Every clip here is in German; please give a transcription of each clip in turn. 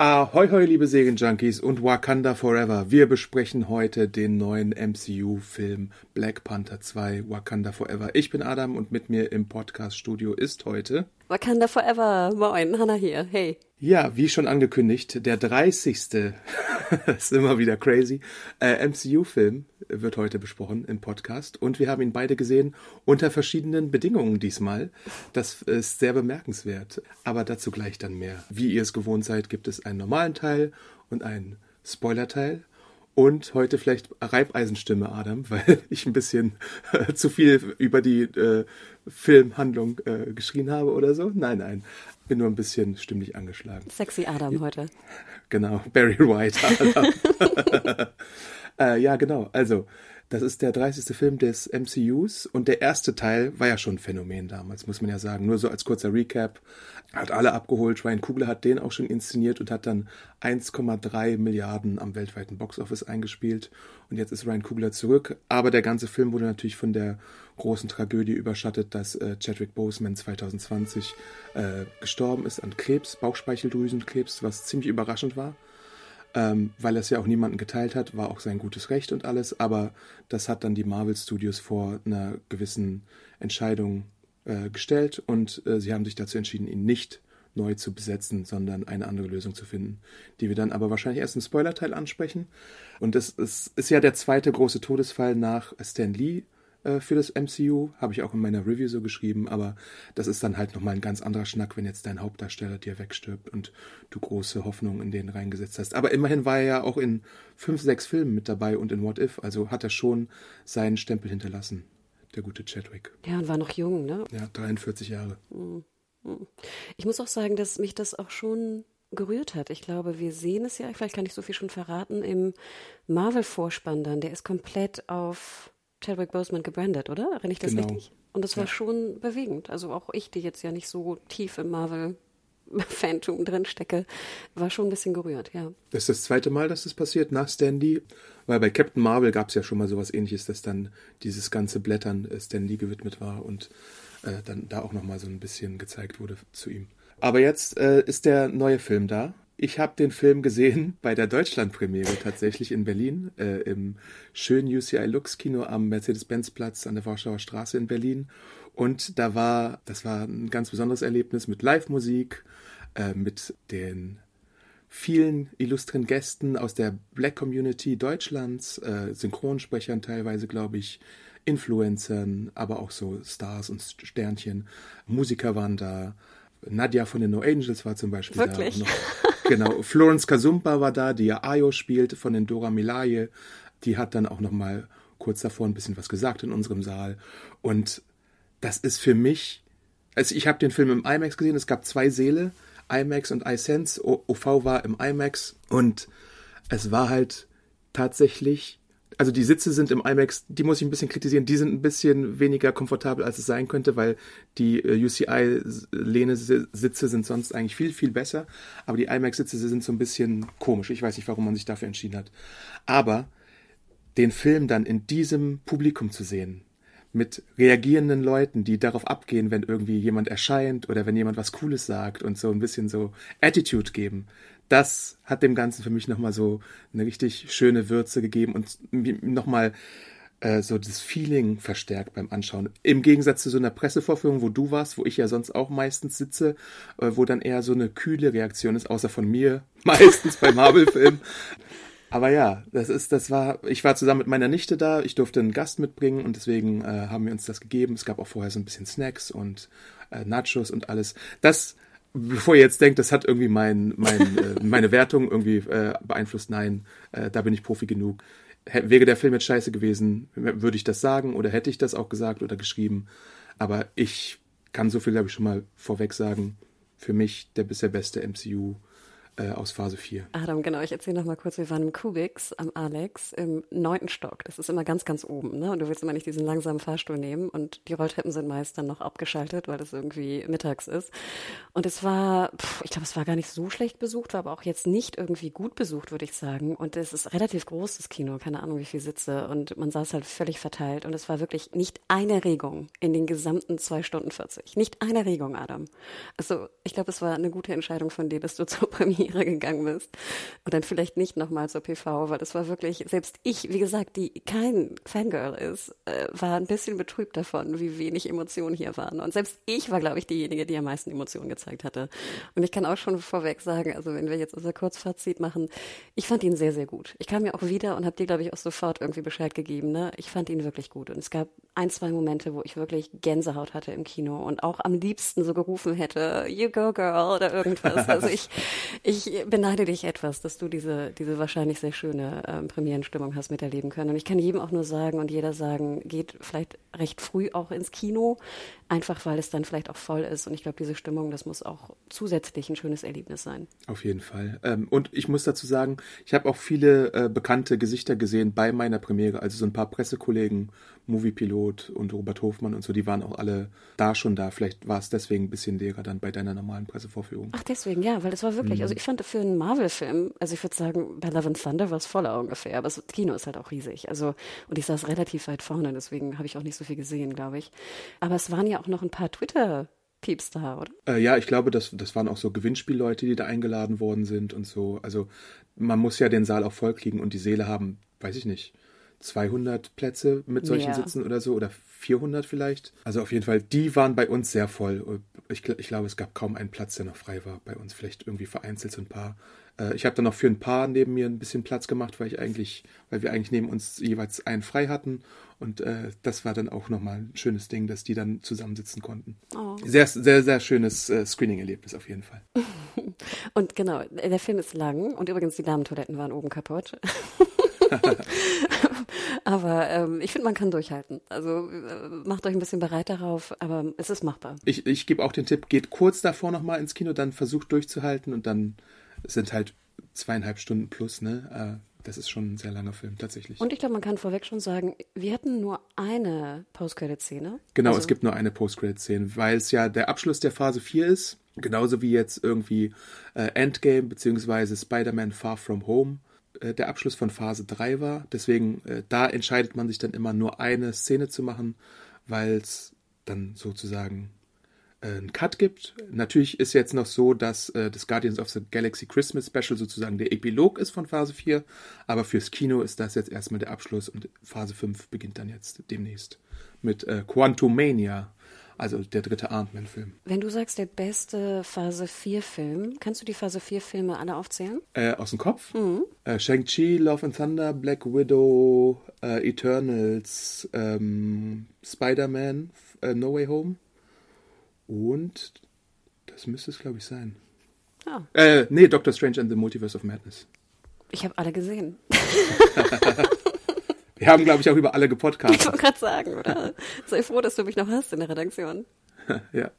Ahoi, hoi, liebe Serienjunkies und Wakanda Forever. Wir besprechen heute den neuen MCU-Film Black Panther 2 Wakanda Forever. Ich bin Adam und mit mir im Podcast-Studio ist heute Wakanda Forever. Moin, Hannah hier. Hey. Ja, wie schon angekündigt, der 30. ist immer wieder crazy. Äh, MCU-Film wird heute besprochen im Podcast und wir haben ihn beide gesehen unter verschiedenen Bedingungen diesmal. Das ist sehr bemerkenswert. Aber dazu gleich dann mehr. Wie ihr es gewohnt seid, gibt es einen normalen Teil und einen Spoiler-Teil. Und heute vielleicht Reibeisenstimme, Adam, weil ich ein bisschen äh, zu viel über die äh, Filmhandlung äh, geschrien habe oder so. Nein, nein. Bin nur ein bisschen stimmlich angeschlagen. Sexy Adam heute. Genau, Barry White. Adam. äh, ja, genau. Also, das ist der 30. Film des MCUs und der erste Teil war ja schon ein Phänomen damals, muss man ja sagen. Nur so als kurzer Recap. Hat alle abgeholt. Ryan Kugler hat den auch schon inszeniert und hat dann 1,3 Milliarden am weltweiten Boxoffice eingespielt. Und jetzt ist Ryan Kugler zurück. Aber der ganze Film wurde natürlich von der großen Tragödie überschattet, dass äh, Chadwick Boseman 2020 äh, gestorben ist an Krebs, Bauchspeicheldrüsenkrebs, was ziemlich überraschend war ähm, weil er es ja auch niemanden geteilt hat, war auch sein gutes Recht und alles, aber das hat dann die Marvel Studios vor einer gewissen Entscheidung äh, gestellt und äh, sie haben sich dazu entschieden, ihn nicht neu zu besetzen, sondern eine andere Lösung zu finden, die wir dann aber wahrscheinlich erst im Spoilerteil ansprechen. Und das ist, ist ja der zweite große Todesfall nach Stan Lee, äh, für das MCU, habe ich auch in meiner Review so geschrieben, aber das ist dann halt nochmal ein ganz anderer Schnack, wenn jetzt dein Hauptdarsteller dir wegstirbt und du große Hoffnungen in den reingesetzt hast. Aber immerhin war er ja auch in fünf, sechs Filmen mit dabei und in What If, also hat er schon seinen Stempel hinterlassen, der gute Chadwick. Ja, und war noch jung, ne? Ja, 43 Jahre. Hm, hm. Ich muss auch sagen, dass mich das auch schon gerührt hat. Ich glaube, wir sehen es ja, vielleicht kann ich so viel schon verraten, im Marvel-Vorspann dann. Der ist komplett auf Chadwick Boseman gebrandet, oder? Erinnere ich das Genau. richtig? Und das war Ja. schon bewegend. Also auch ich, die jetzt ja nicht so tief im Marvel-Phantom drin stecke, war schon ein bisschen gerührt, ja. Das ist das zweite Mal, dass das passiert nach Stan Lee, weil bei Captain Marvel gab es ja schon mal sowas ähnliches, dass dann dieses ganze Blättern äh, Stan Lee gewidmet war und äh, dann da auch nochmal so ein bisschen gezeigt wurde zu ihm. Aber jetzt äh, ist der neue Film da. Ich habe den Film gesehen bei der Deutschlandpremiere tatsächlich in Berlin, äh, im schönen UCI Lux Kino am Mercedes-Benz-Platz an der Warschauer Straße in Berlin. Und da war, das war ein ganz besonderes Erlebnis mit Live-Musik, äh, mit den vielen illustren Gästen aus der Black Community Deutschlands, äh, Synchronsprechern teilweise, glaube ich, Influencern, aber auch so Stars und Sternchen. Musiker waren da. Nadja von den No Angels war zum Beispiel Wirklich? da. Noch, genau. Florence Kasumba war da, die ja Ayo spielt von den Dora Milaje. Die hat dann auch noch mal kurz davor ein bisschen was gesagt in unserem Saal. Und das ist für mich, also ich habe den Film im IMAX gesehen, es gab zwei Säle, IMAX und iSense, OV war im IMAX und es war halt tatsächlich, also die Sitze sind im IMAX, die muss ich ein bisschen kritisieren, die sind ein bisschen weniger komfortabel, als es sein könnte, weil die äh, UCI-Lehne-Sitze sind sonst eigentlich viel, viel besser, aber die IMAX-Sitze sind so ein bisschen komisch. Ich weiß nicht, warum man sich dafür entschieden hat. Aber den Film dann in diesem Publikum zu sehen, mit reagierenden Leuten, die darauf abgehen, wenn irgendwie jemand erscheint oder wenn jemand was Cooles sagt und so ein bisschen so Attitude geben, das hat dem Ganzen für mich nochmal so eine richtig schöne Würze gegeben und nochmal äh, so das Feeling verstärkt beim Anschauen. Im Gegensatz zu so einer Pressevorführung, wo du warst, wo ich ja sonst auch meistens sitze, äh, wo dann eher so eine kühle Reaktion ist, außer von mir, meistens bei Marvel-Filmen. Aber ja, das ist, das war, ich war zusammen mit meiner Nichte da, ich durfte einen Gast mitbringen und deswegen äh, haben wir uns das gegeben. Es gab auch vorher so ein bisschen Snacks und äh, Nachos und alles. Das, bevor ihr jetzt denkt, das hat irgendwie mein, mein, äh, meine Wertung irgendwie äh, beeinflusst, nein, äh, da bin ich Profi genug. Hä- Wäre der Film jetzt scheiße gewesen, würde ich das sagen oder hätte ich das auch gesagt oder geschrieben? Aber ich kann so viel, glaube ich, schon mal vorweg sagen. Für mich der bisher beste MCU äh, aus Phase 4. Adam, genau, ich erzähle noch mal kurz, wir waren im Kubix am Alex im neunten Stock. Das ist immer ganz, ganz oben, ne? Und du willst immer nicht diesen langsamen Fahrstuhl nehmen und die Rolltreppen sind meist dann noch abgeschaltet, weil es irgendwie mittags ist. Und es war, pff, ich glaube, es war gar nicht so schlecht besucht, war aber auch jetzt nicht irgendwie gut besucht, würde ich sagen. Und es ist relativ groß, das Kino, keine Ahnung, wie viel Sitze. Und man saß halt völlig verteilt. Und es war wirklich nicht eine Regung in den gesamten zwei Stunden 40. Nicht eine Regung, Adam. Also, ich glaube, es war eine gute Entscheidung von dir, dass du zur Premiere Premiere gegangen bist. Und dann vielleicht nicht nochmal zur PV, weil das war wirklich, selbst ich, wie gesagt, die kein Fangirl ist, äh, war ein bisschen betrübt davon, wie wenig Emotionen hier waren. Und selbst ich war, glaube ich, diejenige, die am meisten Emotionen gezeigt hatte. Und ich kann auch schon vorweg sagen, also wenn wir jetzt unser Kurzfazit machen, ich fand ihn sehr, sehr gut. Ich kam ja auch wieder und habe dir, glaube ich, auch sofort irgendwie Bescheid gegeben. Ne? Ich fand ihn wirklich gut. Und es gab ein, zwei Momente, wo ich wirklich Gänsehaut hatte im Kino und auch am liebsten so gerufen hätte, you go girl oder irgendwas. Also ich, ich ich beneide dich etwas, dass du diese, diese wahrscheinlich sehr schöne ähm, Premierenstimmung hast miterleben können. Und ich kann jedem auch nur sagen und jeder sagen, geht vielleicht recht früh auch ins Kino, einfach weil es dann vielleicht auch voll ist. Und ich glaube, diese Stimmung, das muss auch zusätzlich ein schönes Erlebnis sein. Auf jeden Fall. Ähm, und ich muss dazu sagen, ich habe auch viele äh, bekannte Gesichter gesehen bei meiner Premiere, also so ein paar Pressekollegen, Moviepilot und Robert Hofmann und so, die waren auch alle da schon da. Vielleicht war es deswegen ein bisschen leerer dann bei deiner normalen Pressevorführung. Ach, deswegen, ja, weil es war wirklich, mhm. also ich fand für einen Marvel-Film, also ich würde sagen, bei Love and Thunder war es voller ungefähr, aber das Kino ist halt auch riesig. Also, und ich saß relativ weit vorne, deswegen habe ich auch nicht so viel gesehen, glaube ich. Aber es waren ja auch noch ein paar Twitter- Pieps da, oder? Äh, ja, ich glaube, das, das waren auch so Gewinnspielleute, die da eingeladen worden sind und so. Also man muss ja den Saal auch vollkriegen und die Seele haben, weiß ich nicht, 200 Plätze mit solchen Mehr. Sitzen oder so oder 400 vielleicht. Also auf jeden Fall, die waren bei uns sehr voll. Ich, ich glaube, es gab kaum einen Platz, der noch frei war bei uns. Vielleicht irgendwie vereinzelt so ein paar. Äh, ich habe dann noch für ein paar neben mir ein bisschen Platz gemacht, weil ich eigentlich, weil wir eigentlich neben uns jeweils einen frei hatten. Und äh, das war dann auch nochmal ein schönes Ding, dass die dann zusammensitzen konnten. Oh. Sehr, sehr, sehr schönes äh, Screening-Erlebnis auf jeden Fall. und genau, der Film ist lang und übrigens die Damentoiletten waren oben kaputt. aber ähm, ich finde, man kann durchhalten. Also äh, macht euch ein bisschen bereit darauf, aber es ist machbar. Ich, ich gebe auch den Tipp, geht kurz davor nochmal ins Kino, dann versucht durchzuhalten und dann sind halt zweieinhalb Stunden plus, ne? Äh, das ist schon ein sehr langer Film, tatsächlich. Und ich glaube, man kann vorweg schon sagen, wir hatten nur eine Post-Credit-Szene. Genau, also es gibt nur eine Post-Credit-Szene, weil es ja der Abschluss der Phase 4 ist. Genauso wie jetzt irgendwie äh, Endgame bzw. Spider-Man Far From Home äh, der Abschluss von Phase 3 war. Deswegen, äh, da entscheidet man sich dann immer nur eine Szene zu machen, weil es dann sozusagen äh, einen Cut gibt. Natürlich ist jetzt noch so, dass äh, das Guardians of the Galaxy Christmas Special sozusagen der Epilog ist von Phase 4, aber fürs Kino ist das jetzt erstmal der Abschluss und Phase 5 beginnt dann jetzt demnächst mit äh, Quantumania also der dritte Ant-Man-Film. Wenn du sagst, der beste Phase 4-Film, kannst du die Phase 4-Filme alle aufzählen? Äh, aus dem Kopf? Mhm. Äh, Shang-Chi, Love and Thunder, Black Widow, äh, Eternals, ähm, Spider-Man, äh, No Way Home. Und das müsste es, glaube ich, sein. Ah. Äh, nee, Doctor Strange and the Multiverse of Madness. Ich habe alle gesehen. Wir haben, glaube ich, auch über alle gepodcastet. Ich wollte gerade sagen, oder? Sei froh, dass du mich noch hast in der Redaktion. ja.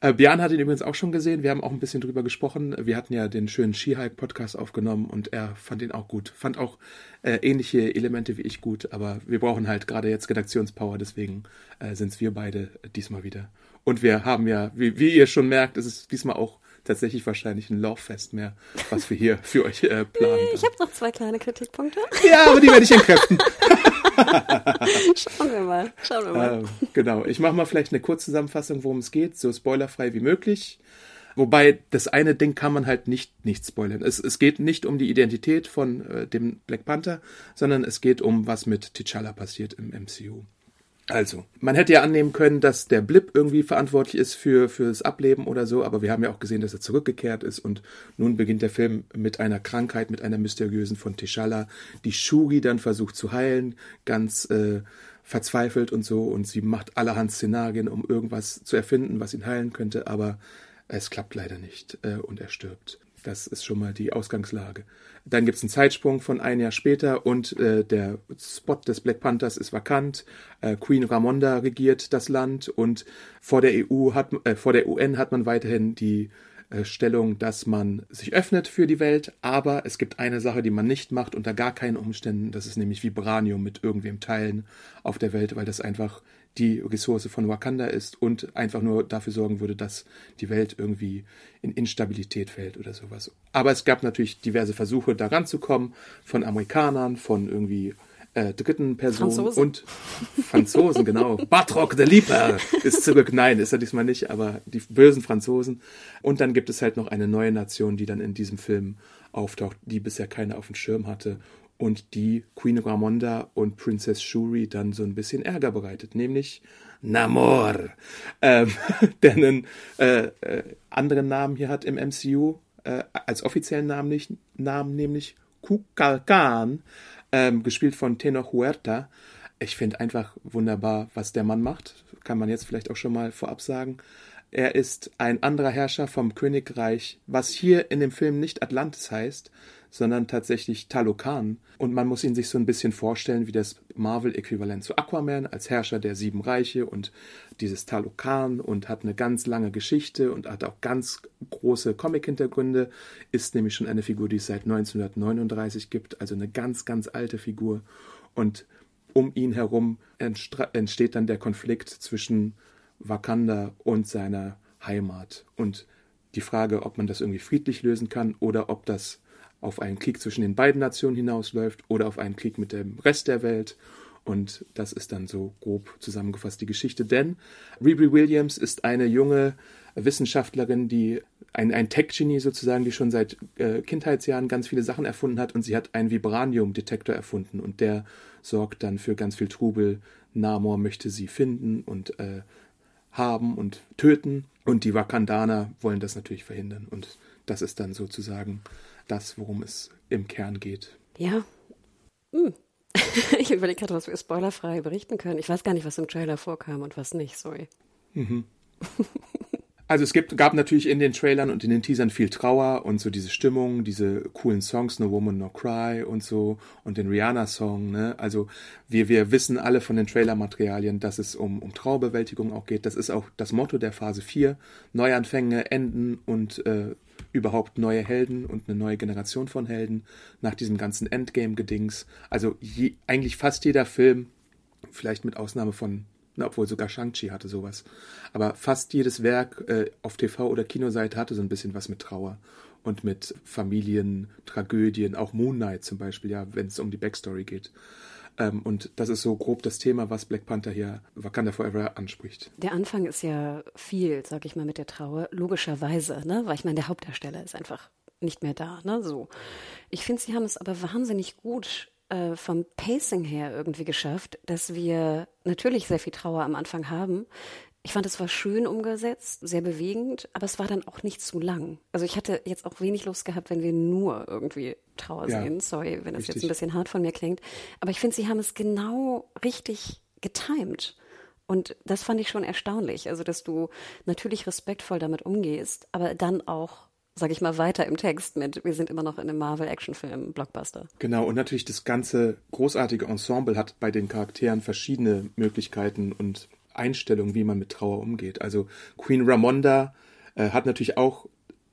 Äh, Björn hat ihn übrigens auch schon gesehen. Wir haben auch ein bisschen drüber gesprochen. Wir hatten ja den schönen Ski-Hike-Podcast aufgenommen und er fand ihn auch gut. Fand auch äh, ähnliche Elemente wie ich gut, aber wir brauchen halt gerade jetzt Redaktionspower, deswegen äh, sind es wir beide diesmal wieder. Und wir haben ja, wie, wie ihr schon merkt, ist es diesmal auch tatsächlich wahrscheinlich ein Lauffest mehr, was wir hier für euch äh, planen. Ich habe noch zwei kleine Kritikpunkte. Ja, aber die werde ich entkräften. schauen wir mal, schauen wir mal. Ähm, genau, ich mache mal vielleicht eine Kurzzusammenfassung, worum es geht, so spoilerfrei wie möglich. Wobei das eine Ding kann man halt nicht nicht spoilern. Es, es geht nicht um die Identität von äh, dem Black Panther, sondern es geht um was mit T'Challa passiert im MCU. Also, man hätte ja annehmen können, dass der Blip irgendwie verantwortlich ist für, für das Ableben oder so, aber wir haben ja auch gesehen, dass er zurückgekehrt ist und nun beginnt der Film mit einer Krankheit, mit einer mysteriösen von T'Challa, die Shuri dann versucht zu heilen, ganz äh, verzweifelt und so und sie macht allerhand Szenarien, um irgendwas zu erfinden, was ihn heilen könnte, aber es klappt leider nicht äh, und er stirbt. Das ist schon mal die Ausgangslage. Dann gibt es einen Zeitsprung von ein Jahr später und äh, der Spot des Black Panthers ist vakant. Äh, Queen Ramonda regiert das Land und vor der EU hat äh, vor der UN hat man weiterhin die äh, Stellung, dass man sich öffnet für die Welt, aber es gibt eine Sache, die man nicht macht unter gar keinen Umständen, das ist nämlich Vibranium mit irgendwem teilen auf der Welt, weil das einfach die Ressource von Wakanda ist und einfach nur dafür sorgen würde, dass die Welt irgendwie in Instabilität fällt oder sowas. Aber es gab natürlich diverse Versuche, da ranzukommen, von Amerikanern, von irgendwie äh, dritten Personen Franzosen. und Franzosen, genau. Batrock the Leaper ist zurück. Nein, ist er diesmal nicht, aber die bösen Franzosen. Und dann gibt es halt noch eine neue Nation, die dann in diesem Film auftaucht, die bisher keiner auf dem Schirm hatte und die Queen Ramonda und Princess Shuri dann so ein bisschen Ärger bereitet, nämlich Namor, ähm, der einen äh, äh, anderen Namen hier hat im MCU, äh, als offiziellen Namen, nicht, Namen nämlich Kukulkan, ähm, gespielt von Tenor Huerta. Ich finde einfach wunderbar, was der Mann macht. Kann man jetzt vielleicht auch schon mal vorab sagen. Er ist ein anderer Herrscher vom Königreich, was hier in dem Film nicht Atlantis heißt, sondern tatsächlich Talokan. Und man muss ihn sich so ein bisschen vorstellen wie das Marvel-Äquivalent zu Aquaman als Herrscher der sieben Reiche und dieses Talokan und hat eine ganz lange Geschichte und hat auch ganz große Comic-Hintergründe, ist nämlich schon eine Figur, die es seit 1939 gibt, also eine ganz, ganz alte Figur. Und um ihn herum entsteht dann der Konflikt zwischen Wakanda und seiner Heimat. Und die Frage, ob man das irgendwie friedlich lösen kann oder ob das auf einen Krieg zwischen den beiden Nationen hinausläuft oder auf einen Krieg mit dem Rest der Welt. Und das ist dann so grob zusammengefasst die Geschichte. Denn Riri Williams ist eine junge Wissenschaftlerin, die ein, ein Tech-Genie sozusagen, die schon seit äh, Kindheitsjahren ganz viele Sachen erfunden hat und sie hat einen Vibranium-Detektor erfunden und der sorgt dann für ganz viel Trubel. Namor möchte sie finden und äh, haben und töten und die Wakandaner wollen das natürlich verhindern und das ist dann sozusagen das, worum es im Kern geht. Ja. Hm. Ich überlege gerade, was wir spoilerfrei berichten können. Ich weiß gar nicht, was im Trailer vorkam und was nicht, sorry. Mhm. Also es gibt, gab natürlich in den Trailern und in den Teasern viel Trauer und so diese Stimmung, diese coolen Songs, No Woman No Cry und so und den Rihanna-Song. Ne? Also wir, wir wissen alle von den Trailer-Materialien, dass es um, um Trauerbewältigung auch geht. Das ist auch das Motto der Phase 4. Neuanfänge, Enden und äh, überhaupt neue Helden und eine neue Generation von Helden nach diesem ganzen Endgame-Gedings. Also je, eigentlich fast jeder Film, vielleicht mit Ausnahme von, na, obwohl sogar Shang-Chi hatte sowas, aber fast jedes Werk äh, auf TV- oder Kinoseite hatte so ein bisschen was mit Trauer und mit Familien, Tragödien, auch Moon Knight zum Beispiel, ja, wenn es um die Backstory geht. Ähm, und das ist so grob das Thema, was Black Panther hier Wakanda Forever anspricht. Der Anfang ist ja viel, sag ich mal, mit der Trauer, logischerweise, ne? Weil ich meine, der Hauptdarsteller ist einfach nicht mehr da, ne? So. Ich finde, sie haben es aber wahnsinnig gut äh, vom Pacing her irgendwie geschafft, dass wir natürlich sehr viel Trauer am Anfang haben. Ich fand, es war schön umgesetzt, sehr bewegend, aber es war dann auch nicht zu lang. Also ich hatte jetzt auch wenig Lust gehabt, wenn wir nur irgendwie Trauer ja, sehen. Sorry, wenn das richtig. jetzt ein bisschen hart von mir klingt. Aber ich finde, sie haben es genau richtig getimed. Und das fand ich schon erstaunlich. Also, dass du natürlich respektvoll damit umgehst, aber dann auch sag ich mal, weiter im Text mit, wir sind immer noch in einem Marvel-Actionfilm, Blockbuster. Genau, und natürlich das ganze großartige Ensemble hat bei den Charakteren verschiedene Möglichkeiten und Einstellung, wie man mit Trauer umgeht. Also Queen Ramonda äh, hat natürlich auch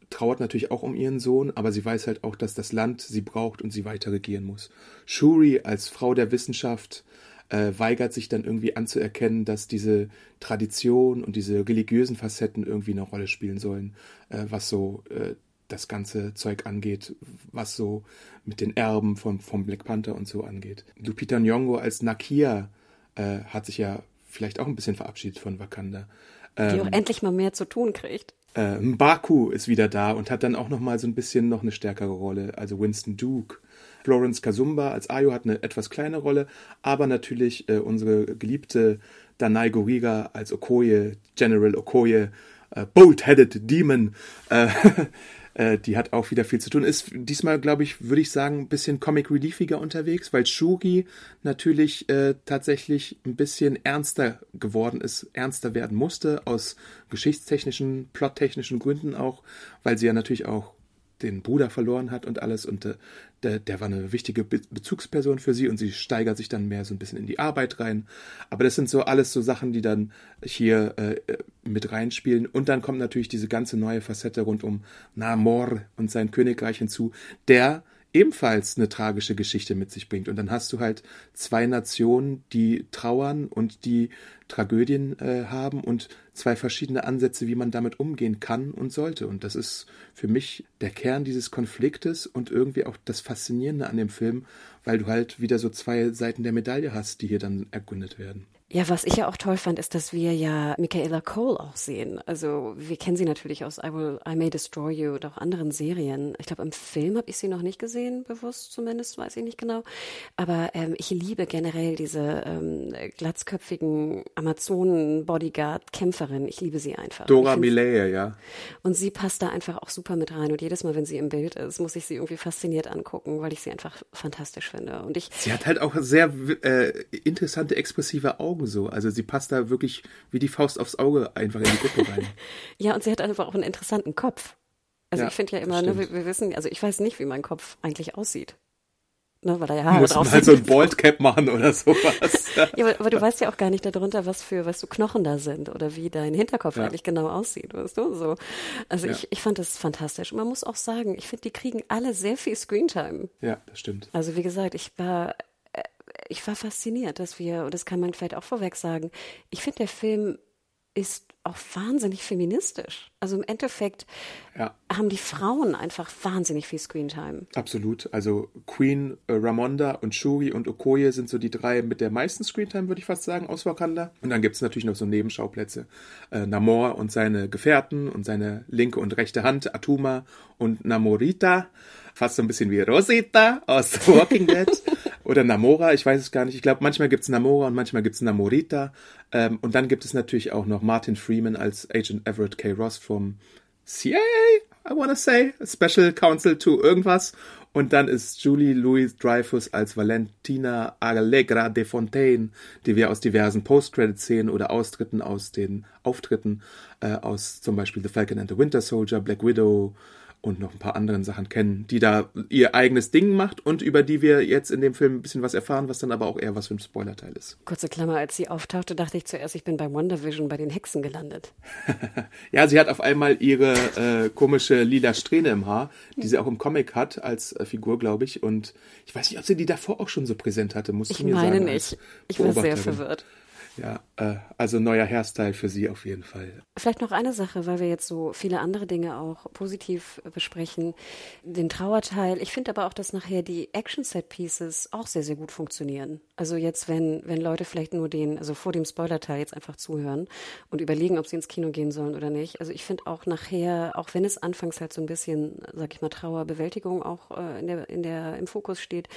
trauert natürlich auch um ihren Sohn, aber sie weiß halt auch, dass das Land sie braucht und sie weiter regieren muss. Shuri als Frau der Wissenschaft äh, weigert sich dann irgendwie anzuerkennen, dass diese Tradition und diese religiösen Facetten irgendwie eine Rolle spielen sollen, äh, was so äh, das ganze Zeug angeht, was so mit den Erben von, vom Black Panther und so angeht. Lupita Nyong'o als Nakia äh, hat sich ja vielleicht auch ein bisschen verabschiedet von Wakanda. Ähm, Die auch endlich mal mehr zu tun kriegt. Äh, Mbaku ist wieder da und hat dann auch noch mal so ein bisschen noch eine stärkere Rolle. Also Winston Duke. Florence Kazumba als Ayo hat eine etwas kleine Rolle, aber natürlich äh, unsere geliebte Danai Goriga als Okoye, General Okoye, äh, Bold-Headed Demon, äh, äh, die hat auch wieder viel zu tun. Ist diesmal, glaube ich, würde ich sagen, ein bisschen Comic Reliefiger unterwegs, weil Shuri natürlich äh, tatsächlich ein bisschen ernster geworden ist, ernster werden musste, aus geschichtstechnischen, plottechnischen Gründen auch, weil sie ja natürlich auch den Bruder verloren hat und alles und äh, der, der war eine wichtige Be Bezugsperson für sie und sie steigert sich dann mehr so ein bisschen in die Arbeit rein. Aber das sind so alles so Sachen, die dann hier äh, mit reinspielen. Und dann kommt natürlich diese ganze neue Facette rund um Namor und sein Königreich hinzu, der ebenfalls eine tragische Geschichte mit sich bringt. Und dann hast du halt zwei Nationen, die trauern und die Tragödien äh, haben und zwei verschiedene Ansätze, wie man damit umgehen kann und sollte. Und das ist für mich der Kern dieses Konfliktes und irgendwie auch das Faszinierende an dem Film, weil du halt wieder so zwei Seiten der Medaille hast, die hier dann ergründet werden. Ja, was ich ja auch toll fand, ist, dass wir ja Michaela Cole auch sehen. Also wir kennen sie natürlich aus I Will, I May Destroy You oder auch anderen Serien. Ich glaube, im Film habe ich sie noch nicht gesehen, bewusst zumindest, weiß ich nicht genau. Aber ähm, ich liebe generell diese ähm, glatzköpfigen Amazonen-Bodyguard-Kämpferin. Ich liebe sie einfach. Dora Milaje, ja. Und sie passt da einfach auch super mit rein. Und jedes Mal, wenn sie im Bild ist, muss ich sie irgendwie fasziniert angucken, weil ich sie einfach fantastisch finde. Und ich. Sie hat halt auch sehr äh, interessante, expressive Augen Augen so. Also sie passt da wirklich wie die Faust aufs Auge einfach in die Gruppe rein. ja, und sie hat einfach auch einen interessanten Kopf. Also ja, ich finde ja immer, ne, wir, wir, wissen, also ich weiß nicht, wie mein Kopf eigentlich aussieht. Ne, weil da ja Haare Muss drauf man halt so ein Baldcap machen oder sowas. ja, aber, aber, du weißt ja auch gar nicht darunter, was für, was du Knochen da sind oder wie dein Hinterkopf ja. eigentlich genau aussieht, weißt du, so. Also ja. ich, ich fand das fantastisch. Und man muss auch sagen, ich finde, die kriegen alle sehr viel Screentime. Ja, das stimmt. Also wie gesagt, ich war ich war fasziniert, dass wir, und das kann man vielleicht auch vorweg sagen, ich finde, der Film ist auch wahnsinnig feministisch. Also im Endeffekt ja. haben die Frauen einfach wahnsinnig viel Screentime. Absolut. Also Queen, äh, Ramonda und Shuri und Okoye sind so die drei mit der meisten Screentime, würde ich fast sagen, aus Wakanda. Und dann gibt es natürlich noch so Nebenschauplätze. Äh, Namor und seine Gefährten und seine linke und rechte Hand, Atuma und Namorita fast so ein bisschen wie Rosita aus The Walking Dead oder Namora, ich weiß es gar nicht. Ich glaube, manchmal gibt es Namora und manchmal gibt es Namorita. Ähm, und dann gibt es natürlich auch noch Martin Freeman als Agent Everett K. Ross vom CIA, I wanna say, Special Counsel to irgendwas. Und dann ist Julie Louis Dreyfus als Valentina Allegra de Fontaine, die wir aus diversen Post-Credit-Szenen oder Austritten aus den Auftritten äh, aus zum Beispiel The Falcon and the Winter Soldier, Black Widow, und noch ein paar anderen Sachen kennen, die da ihr eigenes Ding macht und über die wir jetzt in dem Film ein bisschen was erfahren, was dann aber auch eher was für ein Spoilerteil ist. Kurze Klammer, als sie auftauchte, dachte ich zuerst, ich bin bei WandaVision bei den Hexen gelandet. ja, sie hat auf einmal ihre äh, komische lila Strähne im Haar, die sie auch im Comic hat als äh, Figur, glaube ich. Und ich weiß nicht, ob sie die davor auch schon so präsent hatte, muss ich mir sagen. Ich meine nicht. Ich war sehr verwirrt. Ja, äh, also neuer Hairstyle für sie auf jeden Fall. Vielleicht noch eine Sache, weil wir jetzt so viele andere Dinge auch positiv besprechen. Den Trauerteil. Ich finde aber auch, dass nachher die Action-Set-Pieces auch sehr, sehr gut funktionieren. Also jetzt, wenn, wenn Leute vielleicht nur den, also vor dem Spoiler-Teil jetzt einfach zuhören und überlegen, ob sie ins Kino gehen sollen oder nicht. Also ich finde auch nachher, auch wenn es anfangs halt so ein bisschen, sag ich mal, Trauerbewältigung auch äh, in der, in der, im Fokus steht,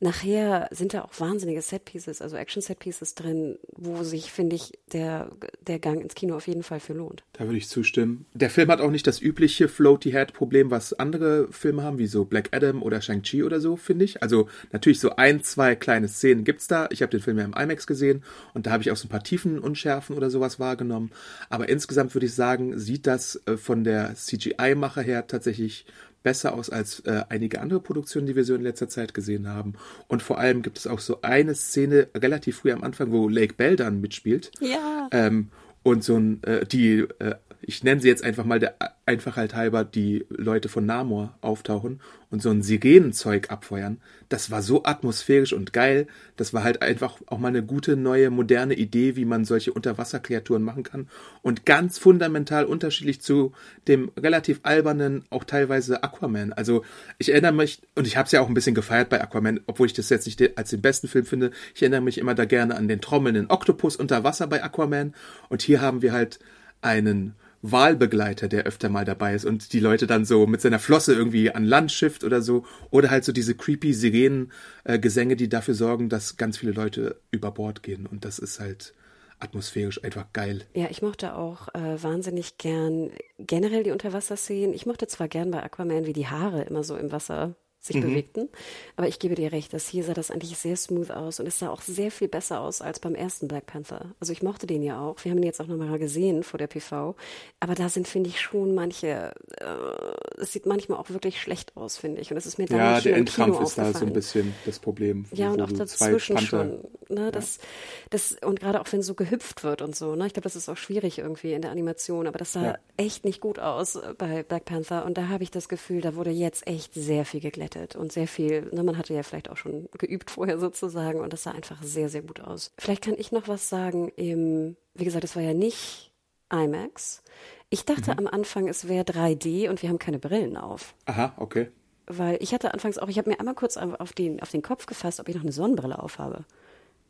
nachher sind da auch wahnsinnige Set-Pieces, also Action-Set-Pieces drin, wo sich, finde ich, der, der Gang ins Kino auf jeden Fall für lohnt. Da würde ich zustimmen. Der Film hat auch nicht das übliche Floaty-Head-Problem, was andere Filme haben, wie so Black Adam oder Shang-Chi oder so, finde ich. Also natürlich so ein, zwei kleine Szenen gibt's da. Ich habe den Film ja im IMAX gesehen und da habe ich auch so ein paar Tiefenunschärfen oder sowas wahrgenommen. Aber insgesamt würde ich sagen, sieht das äh, von der CGI-Mache her tatsächlich besser aus als äh, einige andere Produktionen, die wir so in letzter Zeit gesehen haben. Und vor allem gibt es auch so eine Szene relativ früh am Anfang, wo Lake Bell dann mitspielt. Ja. Ähm, und so ein, äh, die, äh, ich nenne sie jetzt einfach mal der Einfachheit halber, die Leute von Namor auftauchen und so ein Sirenenzeug abfeuern. Das war so atmosphärisch und geil. Das war halt einfach auch mal eine gute, neue, moderne Idee, wie man solche Unterwasserkreaturen machen kann. Und ganz fundamental unterschiedlich zu dem relativ albernen, auch teilweise Aquaman. Also ich erinnere mich, und ich habe es ja auch ein bisschen gefeiert bei Aquaman, obwohl ich das jetzt nicht als den besten Film finde. Ich erinnere mich immer da gerne an den trommelnden Oktopus unter Wasser bei Aquaman. Und hier haben wir halt einen Wahlbegleiter, der öfter mal dabei ist und die Leute dann so mit seiner Flosse irgendwie an Land schifft oder so. Oder halt so diese creepy Sirenen-Gesänge, die dafür sorgen, dass ganz viele Leute über Bord gehen. Und das ist halt atmosphärisch einfach geil. Ja, ich mochte auch äh, wahnsinnig gern generell die Unterwasserszenen. Ich mochte zwar gern bei Aquaman, wie die Haare immer so im Wasser sich mhm. bewegten. Aber ich gebe dir recht, dass hier sah das eigentlich sehr smooth aus und es sah auch sehr viel besser aus als beim ersten Black Panther. Also ich mochte den ja auch. Wir haben ihn jetzt auch nochmal gesehen vor der PV. Aber da sind, finde ich, schon manche, äh, es sieht manchmal auch wirklich schlecht aus, finde ich. Und es ist mir da Ja, der Endkampf ist da so ein bisschen das Problem. Ja, und auch dazwischen schon. Ne, das, ja. das, und gerade auch wenn so gehüpft wird und so. Ne? Ich glaube, das ist auch schwierig irgendwie in der Animation. Aber das sah ja. echt nicht gut aus bei Black Panther. Und da habe ich das Gefühl, da wurde jetzt echt sehr viel geglättet vorbereitet und sehr viel, ne, man hatte ja vielleicht auch schon geübt vorher sozusagen und das sah einfach sehr, sehr gut aus. Vielleicht kann ich noch was sagen im, wie gesagt, es war ja nicht IMAX. Ich dachte mhm. am Anfang, es wäre 3D und wir haben keine Brillen auf. Aha, okay. Weil ich hatte anfangs auch, ich habe mir einmal kurz auf den, auf den Kopf gefasst, ob ich noch eine Sonnenbrille aufhabe.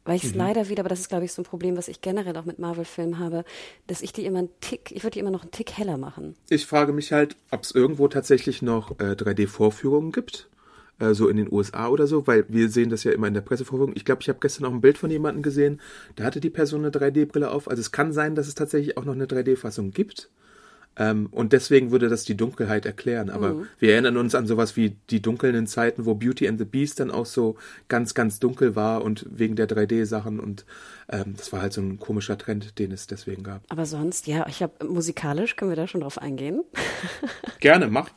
Weil ich es mhm. leider wieder, aber das ist, glaube ich, so ein Problem, was ich generell auch mit Marvel-Filmen habe, dass ich die immer einen Tick, ich würde die immer noch einen Tick heller machen. Ich frage mich halt, ob es irgendwo tatsächlich noch äh, 3D-Vorführungen gibt. Äh, so in den USA oder so, weil wir sehen das ja immer in der Pressevorführung. Ich glaube, ich habe gestern auch ein Bild von jemandem gesehen, da hatte die Person eine 3D-Brille auf. Also es kann sein, dass es tatsächlich auch noch eine 3D-Fassung gibt. Ähm, und deswegen würde das die Dunkelheit erklären. Aber mhm. wir erinnern uns an sowas wie die dunkelnden Zeiten, wo Beauty and the Beast dann auch so ganz, ganz dunkel war und wegen der 3D-Sachen. Und ähm, das war halt so ein komischer Trend, den es deswegen gab. Aber sonst, ja, ich habe musikalisch, können wir da schon drauf eingehen? Gerne, mach.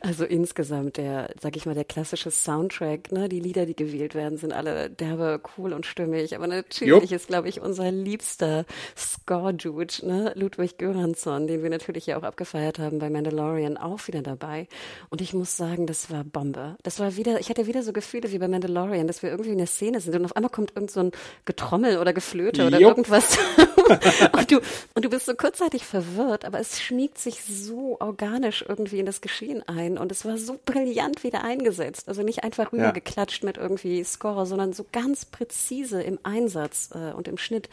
Also insgesamt der, sag ich mal, der klassische Soundtrack, ne, die Lieder, die gewählt werden, sind alle derbe cool und stimmig. Aber natürlich Jupp. ist, glaube ich, unser liebster Score-Dude, ne, Ludwig Göransson, den wir natürlich ja auch abgefeiert haben bei Mandalorian, auch wieder dabei. Und ich muss sagen, das war Bombe. Das war wieder, ich hatte wieder so Gefühle wie bei Mandalorian, dass wir irgendwie in der Szene sind und auf einmal kommt irgend so ein Getrommel oder Geflöte oder Jupp. irgendwas. und du, und du bist so kurzzeitig verwirrt, aber es schmiegt sich so organisch irgendwie in das Geschehen ein und es war so brillant wieder eingesetzt. Also nicht einfach rübergeklatscht ja. mit irgendwie Score, sondern so ganz präzise im Einsatz äh, und im Schnitt.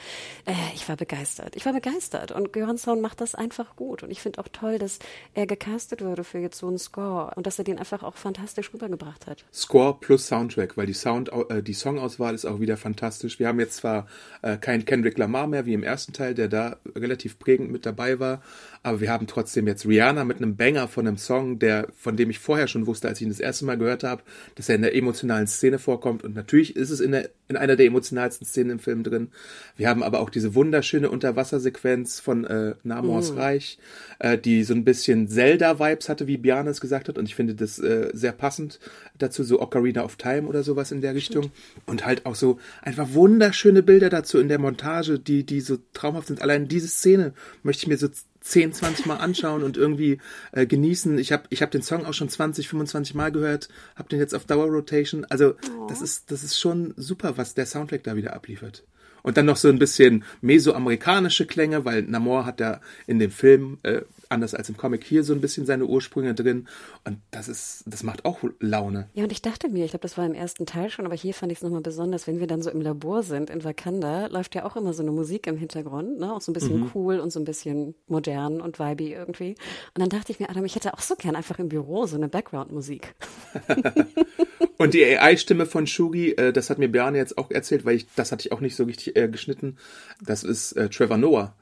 Äh, ich war begeistert. Ich war begeistert und Göransson macht das einfach gut und ich finde auch toll, dass er gecastet wurde für jetzt so einen Score und dass er den einfach auch fantastisch rübergebracht hat. Score plus Soundtrack, weil die Sound, äh, die Songauswahl ist auch wieder fantastisch. Wir haben jetzt zwar äh, keinen Kendrick Lamar mehr wie im ersten Teil, der da relativ prägend mit dabei war, aber wir haben trotzdem jetzt Rihanna mit einem Banger von einem Song, der, von dem ich vorher schon wusste, als ich ihn das erste Mal gehört habe, dass er in der emotionalen Szene vorkommt. Und natürlich ist es in, der, in einer der emotionalsten Szenen im Film drin. Wir haben aber auch diese wunderschöne Unterwassersequenz von äh, Namors mm. Reich, äh, die so ein bisschen Zelda-Vibes hatte, wie Bjarne es gesagt hat. Und ich finde das äh, sehr passend dazu, so Ocarina of Time oder sowas in der Richtung. Und halt auch so einfach wunderschöne Bilder dazu in der Montage, die, die so traumhaft sind. Allein diese Szene möchte ich mir so 10, 20 Mal anschauen und irgendwie äh, genießen. Ich habe ich hab den Song auch schon 20, 25 Mal gehört, habe den jetzt auf Dauerrotation. Also oh. das ist das ist schon super, was der Soundtrack da wieder abliefert. Und dann noch so ein bisschen mesoamerikanische Klänge, weil Namor hat ja in dem Film äh, anders als im Comic hier so ein bisschen seine Ursprünge drin. Und das ist, das macht auch Laune. Ja, und ich dachte mir, ich glaube, das war im ersten Teil schon, aber hier fand ich es nochmal besonders, wenn wir dann so im Labor sind in Wakanda, läuft ja auch immer so eine Musik im Hintergrund, ne? Auch so ein bisschen mhm. cool und so ein bisschen modern und vibey irgendwie. Und dann dachte ich mir, Adam, ich hätte auch so gern einfach im Büro so eine Background-Musik. und die AI-Stimme von Shugi, äh, das hat mir Bjarne jetzt auch erzählt, weil ich, das hatte ich auch nicht so richtig äh, geschnitten. Das ist äh, Trevor Noah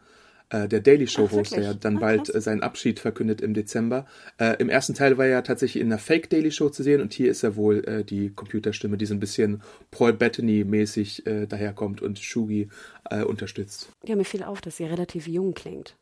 äh, der Daily Show-Host, der ja dann ah, bald äh, seinen Abschied verkündet im Dezember. Äh, Im ersten Teil war er ja tatsächlich in einer Fake Daily Show zu sehen und hier ist er wohl äh, die Computerstimme, die so ein bisschen Paul Bettany-mäßig äh, daherkommt und Shugi äh, unterstützt. Ja, mir fiel auf, dass sie relativ jung klingt.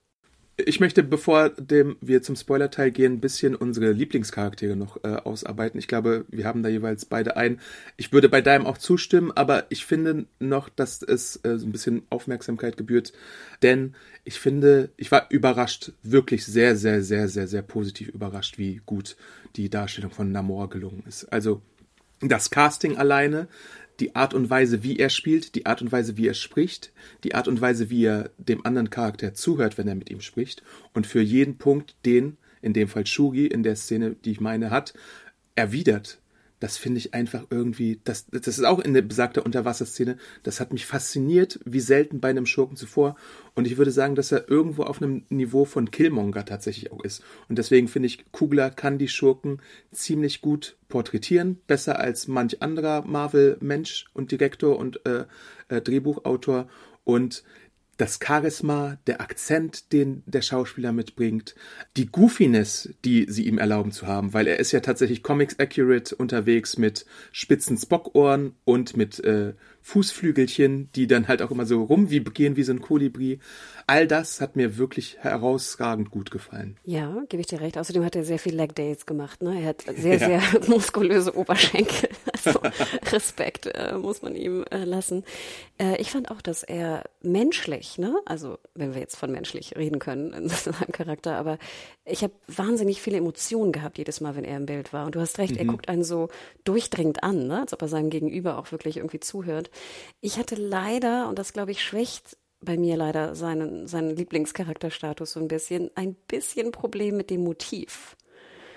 Ich möchte, bevor dem wir zum Spoiler-Teil gehen, ein bisschen unsere Lieblingscharaktere noch äh, ausarbeiten. Ich glaube, wir haben da jeweils beide ein. Ich würde bei deinem auch zustimmen, aber ich finde noch, dass es äh, so ein bisschen Aufmerksamkeit gebührt, denn ich finde, ich war überrascht, wirklich sehr, sehr, sehr, sehr, sehr positiv überrascht, wie gut die Darstellung von Namor gelungen ist. Also das Casting alleine, die Art und Weise, wie er spielt, die Art und Weise, wie er spricht, die Art und Weise, wie er dem anderen Charakter zuhört, wenn er mit ihm spricht. Und für jeden Punkt, den, in dem Fall Shugi in der Szene, die ich meine, hat, erwidert das finde ich einfach irgendwie, das, das ist auch in der besagter Unterwasserszene, das hat mich fasziniert, wie selten bei einem Schurken zuvor. Und ich würde sagen, dass er irgendwo auf einem Niveau von Killmonger tatsächlich auch ist. Und deswegen finde ich, Kugler kann die Schurken ziemlich gut porträtieren, besser als manch anderer Marvel-Mensch und Direktor und äh, äh, Drehbuchautor. Und das Charisma, der Akzent, den der Schauspieler mitbringt, die Goofiness, die sie ihm erlauben zu haben, weil er ist ja tatsächlich Comics Accurate unterwegs mit spitzen Spockohren und mit äh, Fußflügelchen, die dann halt auch immer so rumgehen wie so ein Kolibri. All das hat mir wirklich herausragend gut gefallen. Ja, gebe ich dir recht. Außerdem hat er sehr viel Leg Days gemacht. Ne? Er hat sehr, ja. sehr muskulöse Oberschenkel. Also Respekt äh, muss man ihm äh, lassen. Äh, ich fand auch, dass er menschlich, ne? also wenn wir jetzt von menschlich reden können in seinem Charakter, aber ich habe wahnsinnig viele Emotionen gehabt jedes Mal, wenn er im Bild war. Und du hast recht, mhm. er guckt einen so durchdringend an, ne? als ob er seinem Gegenüber auch wirklich irgendwie zuhört. Ich hatte leider, und das glaube ich schwächt bei mir leider seinen, seinen Lieblingscharakterstatus so ein bisschen, ein bisschen Problem mit dem Motiv.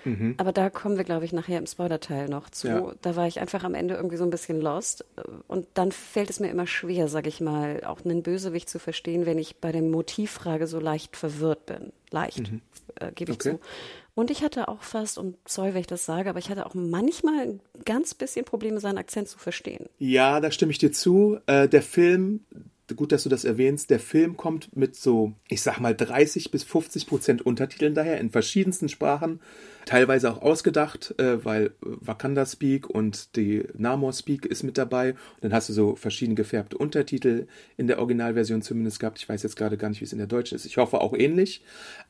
Mhm. Aber da kommen wir, glaube ich, nachher im Spoiler-Teil noch zu. Ja. Da war ich einfach am Ende irgendwie so ein bisschen lost. Und dann fällt es mir immer schwer, sage ich mal, auch einen Bösewicht zu verstehen, wenn ich bei der Motivfrage so leicht verwirrt bin. Leicht, mhm. äh, gebe ich okay. zu. Und ich hatte auch fast, und sorry, wenn ich das sage, aber ich hatte auch manchmal ein ganz bisschen Probleme, seinen Akzent zu verstehen. Ja, da stimme ich dir zu. Äh, der Film, gut, dass du das erwähnst, der Film kommt mit so, ich sag mal, 30 bis 50 Prozent Untertiteln daher in verschiedensten Sprachen teilweise auch ausgedacht, äh, weil Wakanda Speak und die Namor Speak ist mit dabei. Und dann hast du so verschiedene gefärbte Untertitel in der Originalversion zumindest gehabt. Ich weiß jetzt gerade gar nicht, wie es in der deutschen ist. Ich hoffe auch ähnlich.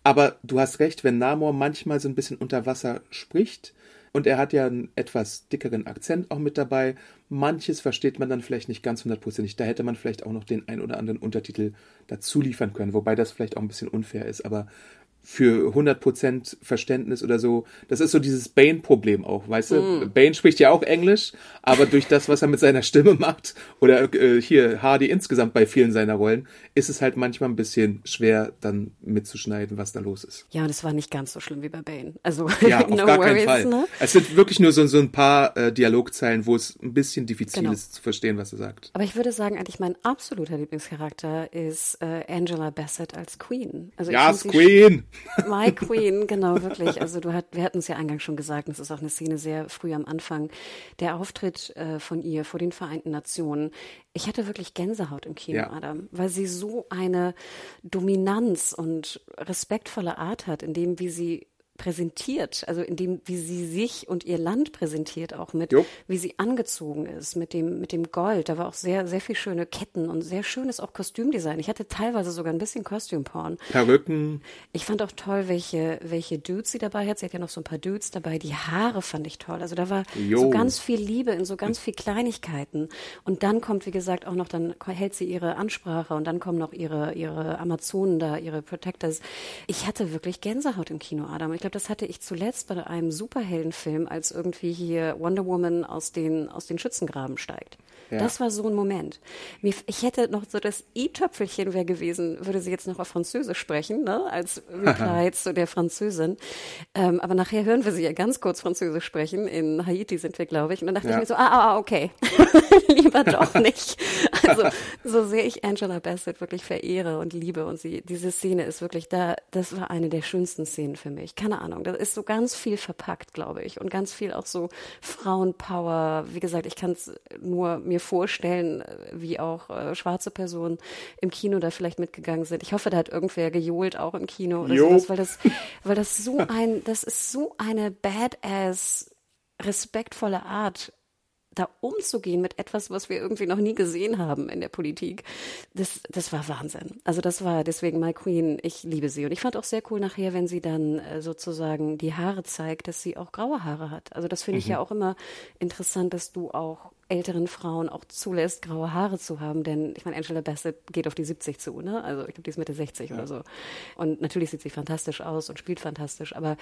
Aber du hast recht, wenn Namor manchmal so ein bisschen unter Wasser spricht, und er hat ja einen etwas dickeren Akzent auch mit dabei. Manches versteht man dann vielleicht nicht ganz hundertprozentig. Da hätte man vielleicht auch noch den ein oder anderen Untertitel dazu liefern können, wobei das vielleicht auch ein bisschen unfair ist. Aber für 100% Verständnis oder so. Das ist so dieses Bane-Problem auch, weißt du? Mm. Bane spricht ja auch Englisch, aber durch das, was er mit seiner Stimme macht, oder äh, hier Hardy insgesamt bei vielen seiner Rollen, ist es halt manchmal ein bisschen schwer, dann mitzuschneiden, was da los ist. Ja, das war nicht ganz so schlimm wie bei Bane. Also, ja, auf no gar worries, keinen Fall. Ne? Es sind wirklich nur so, so ein paar äh, Dialogzeilen, wo es ein bisschen diffizil genau. ist zu verstehen, was er sagt. Aber ich würde sagen, eigentlich mein absoluter Lieblingscharakter ist äh, Angela Bassett als Queen. Also ja, Queen! My Queen, genau, wirklich. Also du hat, wir hatten es ja eingangs schon gesagt, es ist auch eine Szene sehr früh am Anfang. Der Auftritt äh, von ihr vor den Vereinten Nationen. Ich hatte wirklich Gänsehaut im Kino, ja. Adam, weil sie so eine Dominanz und respektvolle Art hat, in dem, wie sie präsentiert, also in dem, wie sie sich und ihr Land präsentiert, auch mit, jo. wie sie angezogen ist, mit dem, mit dem Gold. Da war auch sehr, sehr viel schöne Ketten und sehr schönes auch Kostümdesign. Ich hatte teilweise sogar ein bisschen Kostümporn. Perücken. Ich fand auch toll, welche, welche Dudes sie dabei hat. Sie hat ja noch so ein paar Dudes dabei. Die Haare fand ich toll. Also da war jo. so ganz viel Liebe in so ganz viel Kleinigkeiten. Und dann kommt, wie gesagt, auch noch, dann hält sie ihre Ansprache und dann kommen noch ihre, ihre Amazonen da, ihre Protectors. Ich hatte wirklich Gänsehaut im Kino, Adam. Ich glaube, glaube, das hatte ich zuletzt bei einem Superheldenfilm, als irgendwie hier Wonder Woman aus den, aus den Schützengraben steigt. Ja. Das war so ein Moment. ich hätte noch so das i-Töpfelchen wäre gewesen, würde sie jetzt noch auf Französisch sprechen, ne, als Reply zu der Französin. Ähm, aber nachher hören wir sie ja ganz kurz Französisch sprechen. In Haiti sind wir, glaube ich. Und dann dachte ja. ich mir so, ah, ah, ah okay. Lieber doch nicht. Also, so sehr ich Angela Bassett wirklich verehre und liebe und sie, diese Szene ist wirklich da, das war eine der schönsten Szenen für mich. Keine Ahnung. Da ist so ganz viel verpackt, glaube ich. Und ganz viel auch so Frauenpower. Wie gesagt, ich kann es nur mir mir vorstellen, wie auch äh, schwarze Personen im Kino da vielleicht mitgegangen sind. Ich hoffe, da hat irgendwer gejohlt auch im Kino oder jo. sowas, weil das, weil das so ein, das ist so eine badass, respektvolle Art, da umzugehen mit etwas, was wir irgendwie noch nie gesehen haben in der Politik, das, das war Wahnsinn. Also das war deswegen My Queen, ich liebe sie. Und ich fand auch sehr cool nachher, wenn sie dann äh, sozusagen die Haare zeigt, dass sie auch graue Haare hat. Also das finde ich mhm. ja auch immer interessant, dass du auch älteren Frauen auch zulässt, graue Haare zu haben, denn ich meine, Angela Bassett geht auf die 70 zu, ne? Also ich glaube, die ist Mitte 60 ja. oder so. Und natürlich sieht sie fantastisch aus und spielt fantastisch, aber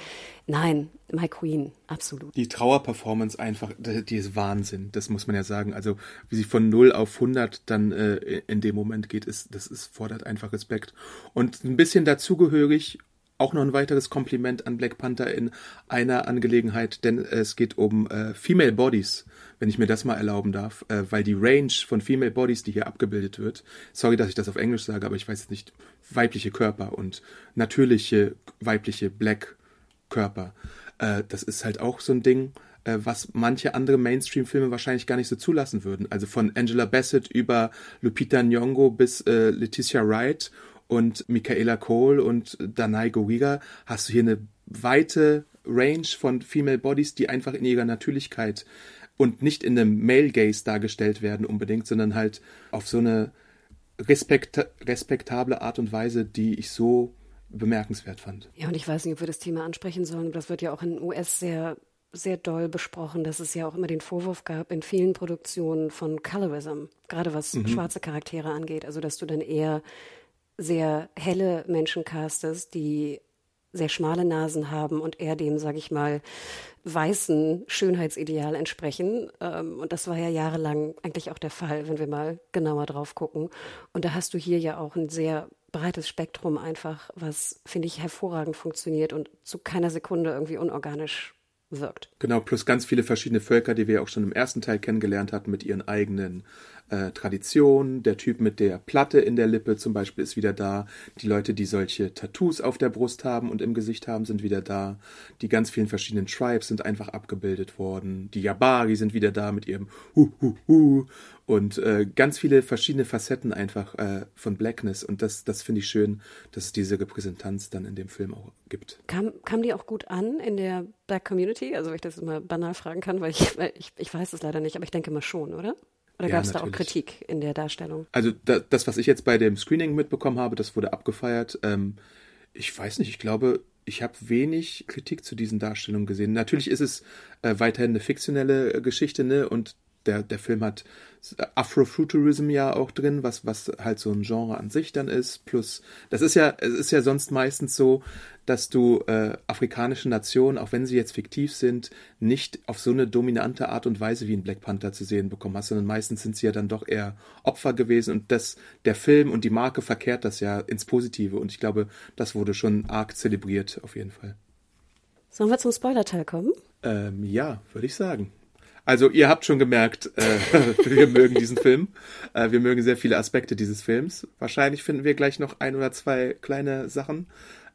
nein, My Queen, absolut. Die Trauerperformance einfach, die ist Wahnsinn, das muss man ja sagen. Also wie sie von 0 auf 100 dann äh, in dem Moment geht, ist, das ist, fordert einfach Respekt. Und ein bisschen dazugehörig auch noch ein weiteres Kompliment an Black Panther in einer Angelegenheit, denn es geht um äh, Female Bodies wenn ich mir das mal erlauben darf, äh, weil die Range von Female Bodies, die hier abgebildet wird, sorry, dass ich das auf Englisch sage, aber ich weiß jetzt nicht, weibliche Körper und natürliche weibliche Black Körper, äh, das ist halt auch so ein Ding. äh, was manche andere Mainstream-Filme wahrscheinlich gar nicht so zulassen würden. Also von Angela Bassett über Lupita Nyong'o bis äh, Leticia Wright und Michaela Cole und Danai Guriga hast du hier eine weite Range von Female Bodies, die einfach in ihrer Natürlichkeit und nicht in einem Male Gaze dargestellt werden unbedingt, sondern halt auf so eine respekt respektable Art und Weise, die ich so bemerkenswert fand. Ja, und ich weiß nicht, ob wir das Thema ansprechen sollen, das wird ja auch in den US sehr sehr doll besprochen, dass es ja auch immer den Vorwurf gab in vielen Produktionen von Colorism, gerade was mhm. schwarze Charaktere angeht. Also, dass du dann eher sehr helle Menschen castest, die sehr schmale Nasen haben und eher dem, sage ich mal, weißen Schönheitsideal entsprechen. Ähm, und das war ja jahrelang eigentlich auch der Fall, wenn wir mal genauer drauf gucken. Und da hast du hier ja auch ein sehr breites Spektrum einfach, was, finde ich, hervorragend funktioniert und zu keiner Sekunde irgendwie unorganisch wirkt. Genau, plus ganz viele verschiedene Völker, die wir auch schon im ersten Teil kennengelernt hatten, mit ihren eigenen äh, Traditionen. Der Typ mit der Platte in der Lippe zum Beispiel ist wieder da. Die Leute, die solche Tattoos auf der Brust haben und im Gesicht haben, sind wieder da. Die ganz vielen verschiedenen Tribes sind einfach abgebildet worden. Die Yabari sind wieder da mit ihrem Hu Hu Hu und äh, ganz viele verschiedene Facetten einfach äh, von Blackness und das, das finde ich schön, dass es diese Repräsentanz dann in dem Film auch gibt. Kam, kam die auch gut an in der Black Community? Also, wenn ich das immer banal fragen kann, weil ich, weil ich, ich weiß es leider nicht, aber ich denke mal schon, oder? Oder gab es da auch Kritik in der Darstellung? Also da, das, was ich jetzt bei dem Screening mitbekommen habe, das wurde abgefeiert. Ähm, ich weiß nicht, ich glaube, ich habe wenig Kritik zu diesen Darstellungen gesehen. Natürlich ist es äh, weiterhin eine fiktionelle äh, Geschichte, ne? Und der, der Film hat Afrofuturism ja auch drin, was, was halt so ein Genre an sich dann ist. Plus, das ist ja, es ist ja sonst meistens so, dass du äh, afrikanische Nationen, auch wenn sie jetzt fiktiv sind, nicht auf so eine dominante Art und Weise wie in Black Panther zu sehen bekommen hast, sondern meistens sind sie ja dann doch eher Opfer gewesen und das, der Film und die Marke verkehrt das ja ins Positive und ich glaube, das wurde schon arg zelebriert, auf jeden Fall. Sollen wir zum Spoiler-Teil kommen? Ähm, ja, würde ich sagen. Also ihr habt schon gemerkt, äh, wir mögen diesen Film. Äh, wir mögen sehr viele Aspekte dieses Films. Wahrscheinlich finden wir gleich noch ein oder zwei kleine Sachen.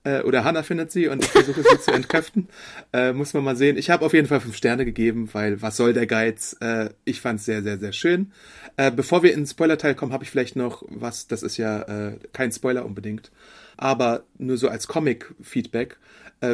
Äh, oder Hannah findet sie und ich versuche sie zu entkräften. Äh, muss man mal sehen. Ich habe auf jeden Fall fünf Sterne gegeben, weil was soll der Geiz? Äh, ich fand es sehr, sehr, sehr schön. Äh, bevor wir in den Spoiler-Teil kommen, habe ich vielleicht noch was, das ist ja kein Spoiler unbedingt, aber nur so als Comic-Feedback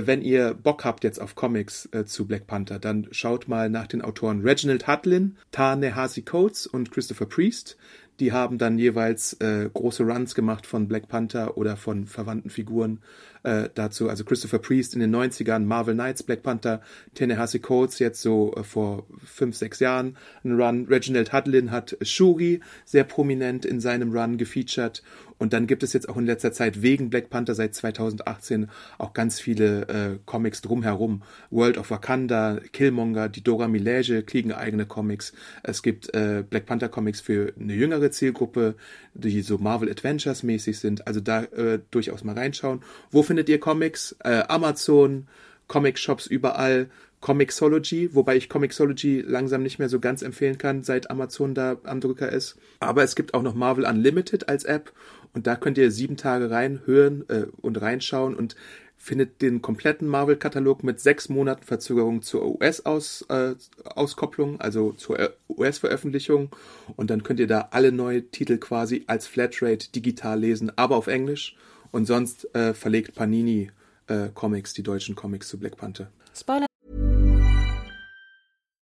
wenn ihr Bock habt jetzt auf Comics äh, zu Black Panther, dann schaut mal nach den Autoren Reginald Hudlin, Ta-Nehisi Coates und Christopher Priest. Die haben dann jeweils äh, große Runs gemacht von Black Panther oder von verwandten Figuren äh, dazu. Also Christopher Priest in den 90ern, Marvel Knights, Black Panther, Tennessee Coates jetzt so äh, vor fünf, sechs Jahren ein Run. Reginald Hudlin hat Shuri sehr prominent in seinem Run gefeatured und dann gibt es jetzt auch in letzter Zeit wegen Black Panther seit 2018 auch ganz viele äh, Comics drumherum. World of Wakanda, Killmonger, die Dora Milaje kriegen eigene Comics. Es gibt äh, Black Panther Comics für eine jüngere Zielgruppe, die so Marvel Adventures mäßig sind. Also da äh, durchaus mal reinschauen. Wo findet ihr Comics? Äh, Amazon, Comic-Shops überall. Comixology, wobei ich Comixology langsam nicht mehr so ganz empfehlen kann, seit Amazon da am Drücker ist. Aber es gibt auch noch Marvel Unlimited als App und da könnt ihr sieben Tage reinhören äh, und reinschauen und findet den kompletten Marvel-Katalog mit sechs Monaten Verzögerung zur US-Auskopplung, -Aus, äh, also zur US-Veröffentlichung. Und dann könnt ihr da alle neue Titel quasi als Flatrate digital lesen, aber auf Englisch. Und sonst äh, verlegt Panini äh, Comics, die deutschen Comics zu Black Panther. Spoiler.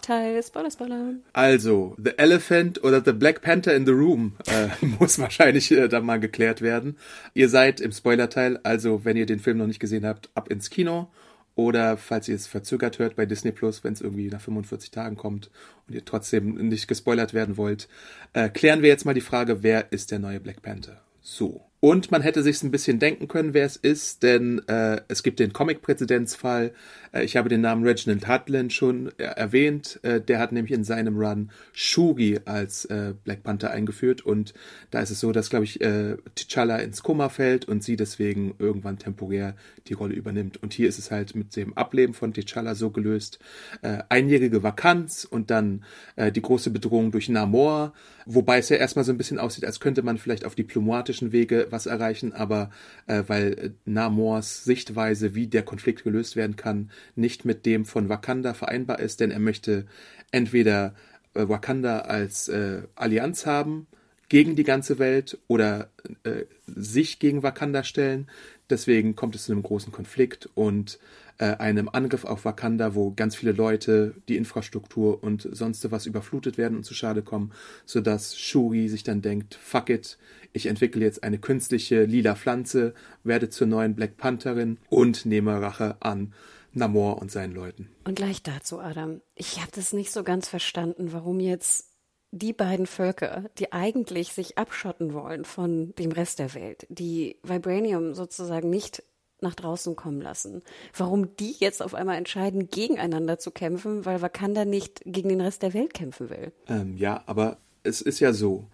Teil. Spoiler, Spoiler. Also, The Elephant oder The Black Panther in the Room äh, muss wahrscheinlich äh, dann mal geklärt werden. Ihr seid im Spoiler-Teil, also wenn ihr den Film noch nicht gesehen habt, ab ins Kino. Oder falls ihr es verzögert hört bei Disney Plus, wenn es irgendwie nach 45 Tagen kommt und ihr trotzdem nicht gespoilert werden wollt, äh, klären wir jetzt mal die Frage, wer ist der neue Black Panther? So. Und man hätte sich ein bisschen denken können, wer es ist, denn äh, es gibt den Comic-Präzedenzfall. Äh, ich habe den Namen Reginald Hudlin schon äh, erwähnt. Äh, der hat nämlich in seinem Run Shuri als äh, Black Panther eingeführt. Und da ist es so, dass, glaube ich, äh, T'Challa ins Koma fällt und sie deswegen irgendwann temporär die Rolle übernimmt. Und hier ist es halt mit dem Ableben von T'Challa so gelöst. Äh, einjährige Vakanz und dann äh, die große Bedrohung durch Namor. Wobei es ja erstmal so ein bisschen aussieht, als könnte man vielleicht auf diplomatischen Wege was erreichen, aber äh, weil Namors Sichtweise, wie der Konflikt gelöst werden kann, nicht mit dem von Wakanda vereinbar ist, denn er möchte entweder äh, Wakanda als äh, Allianz haben gegen die ganze Welt oder äh, sich gegen Wakanda stellen. Deswegen kommt es zu einem großen Konflikt und äh, einem Angriff auf Wakanda, wo ganz viele Leute, die Infrastruktur und sonst was überflutet werden und zu Schade kommen, sodass Shuri sich dann denkt, fuck it, ich entwickle jetzt eine künstliche lila Pflanze, werde zur neuen Black Pantherin und nehme Rache an Namor und seinen Leuten. Und gleich dazu, Adam. Ich habe das nicht so ganz verstanden, warum jetzt die beiden Völker, die eigentlich sich abschotten wollen von dem Rest der Welt, die Vibranium sozusagen nicht nach draußen kommen lassen. Warum die jetzt auf einmal entscheiden, gegeneinander zu kämpfen, weil Wakanda nicht gegen den Rest der Welt kämpfen will. Ähm, ja, aber es ist ja so.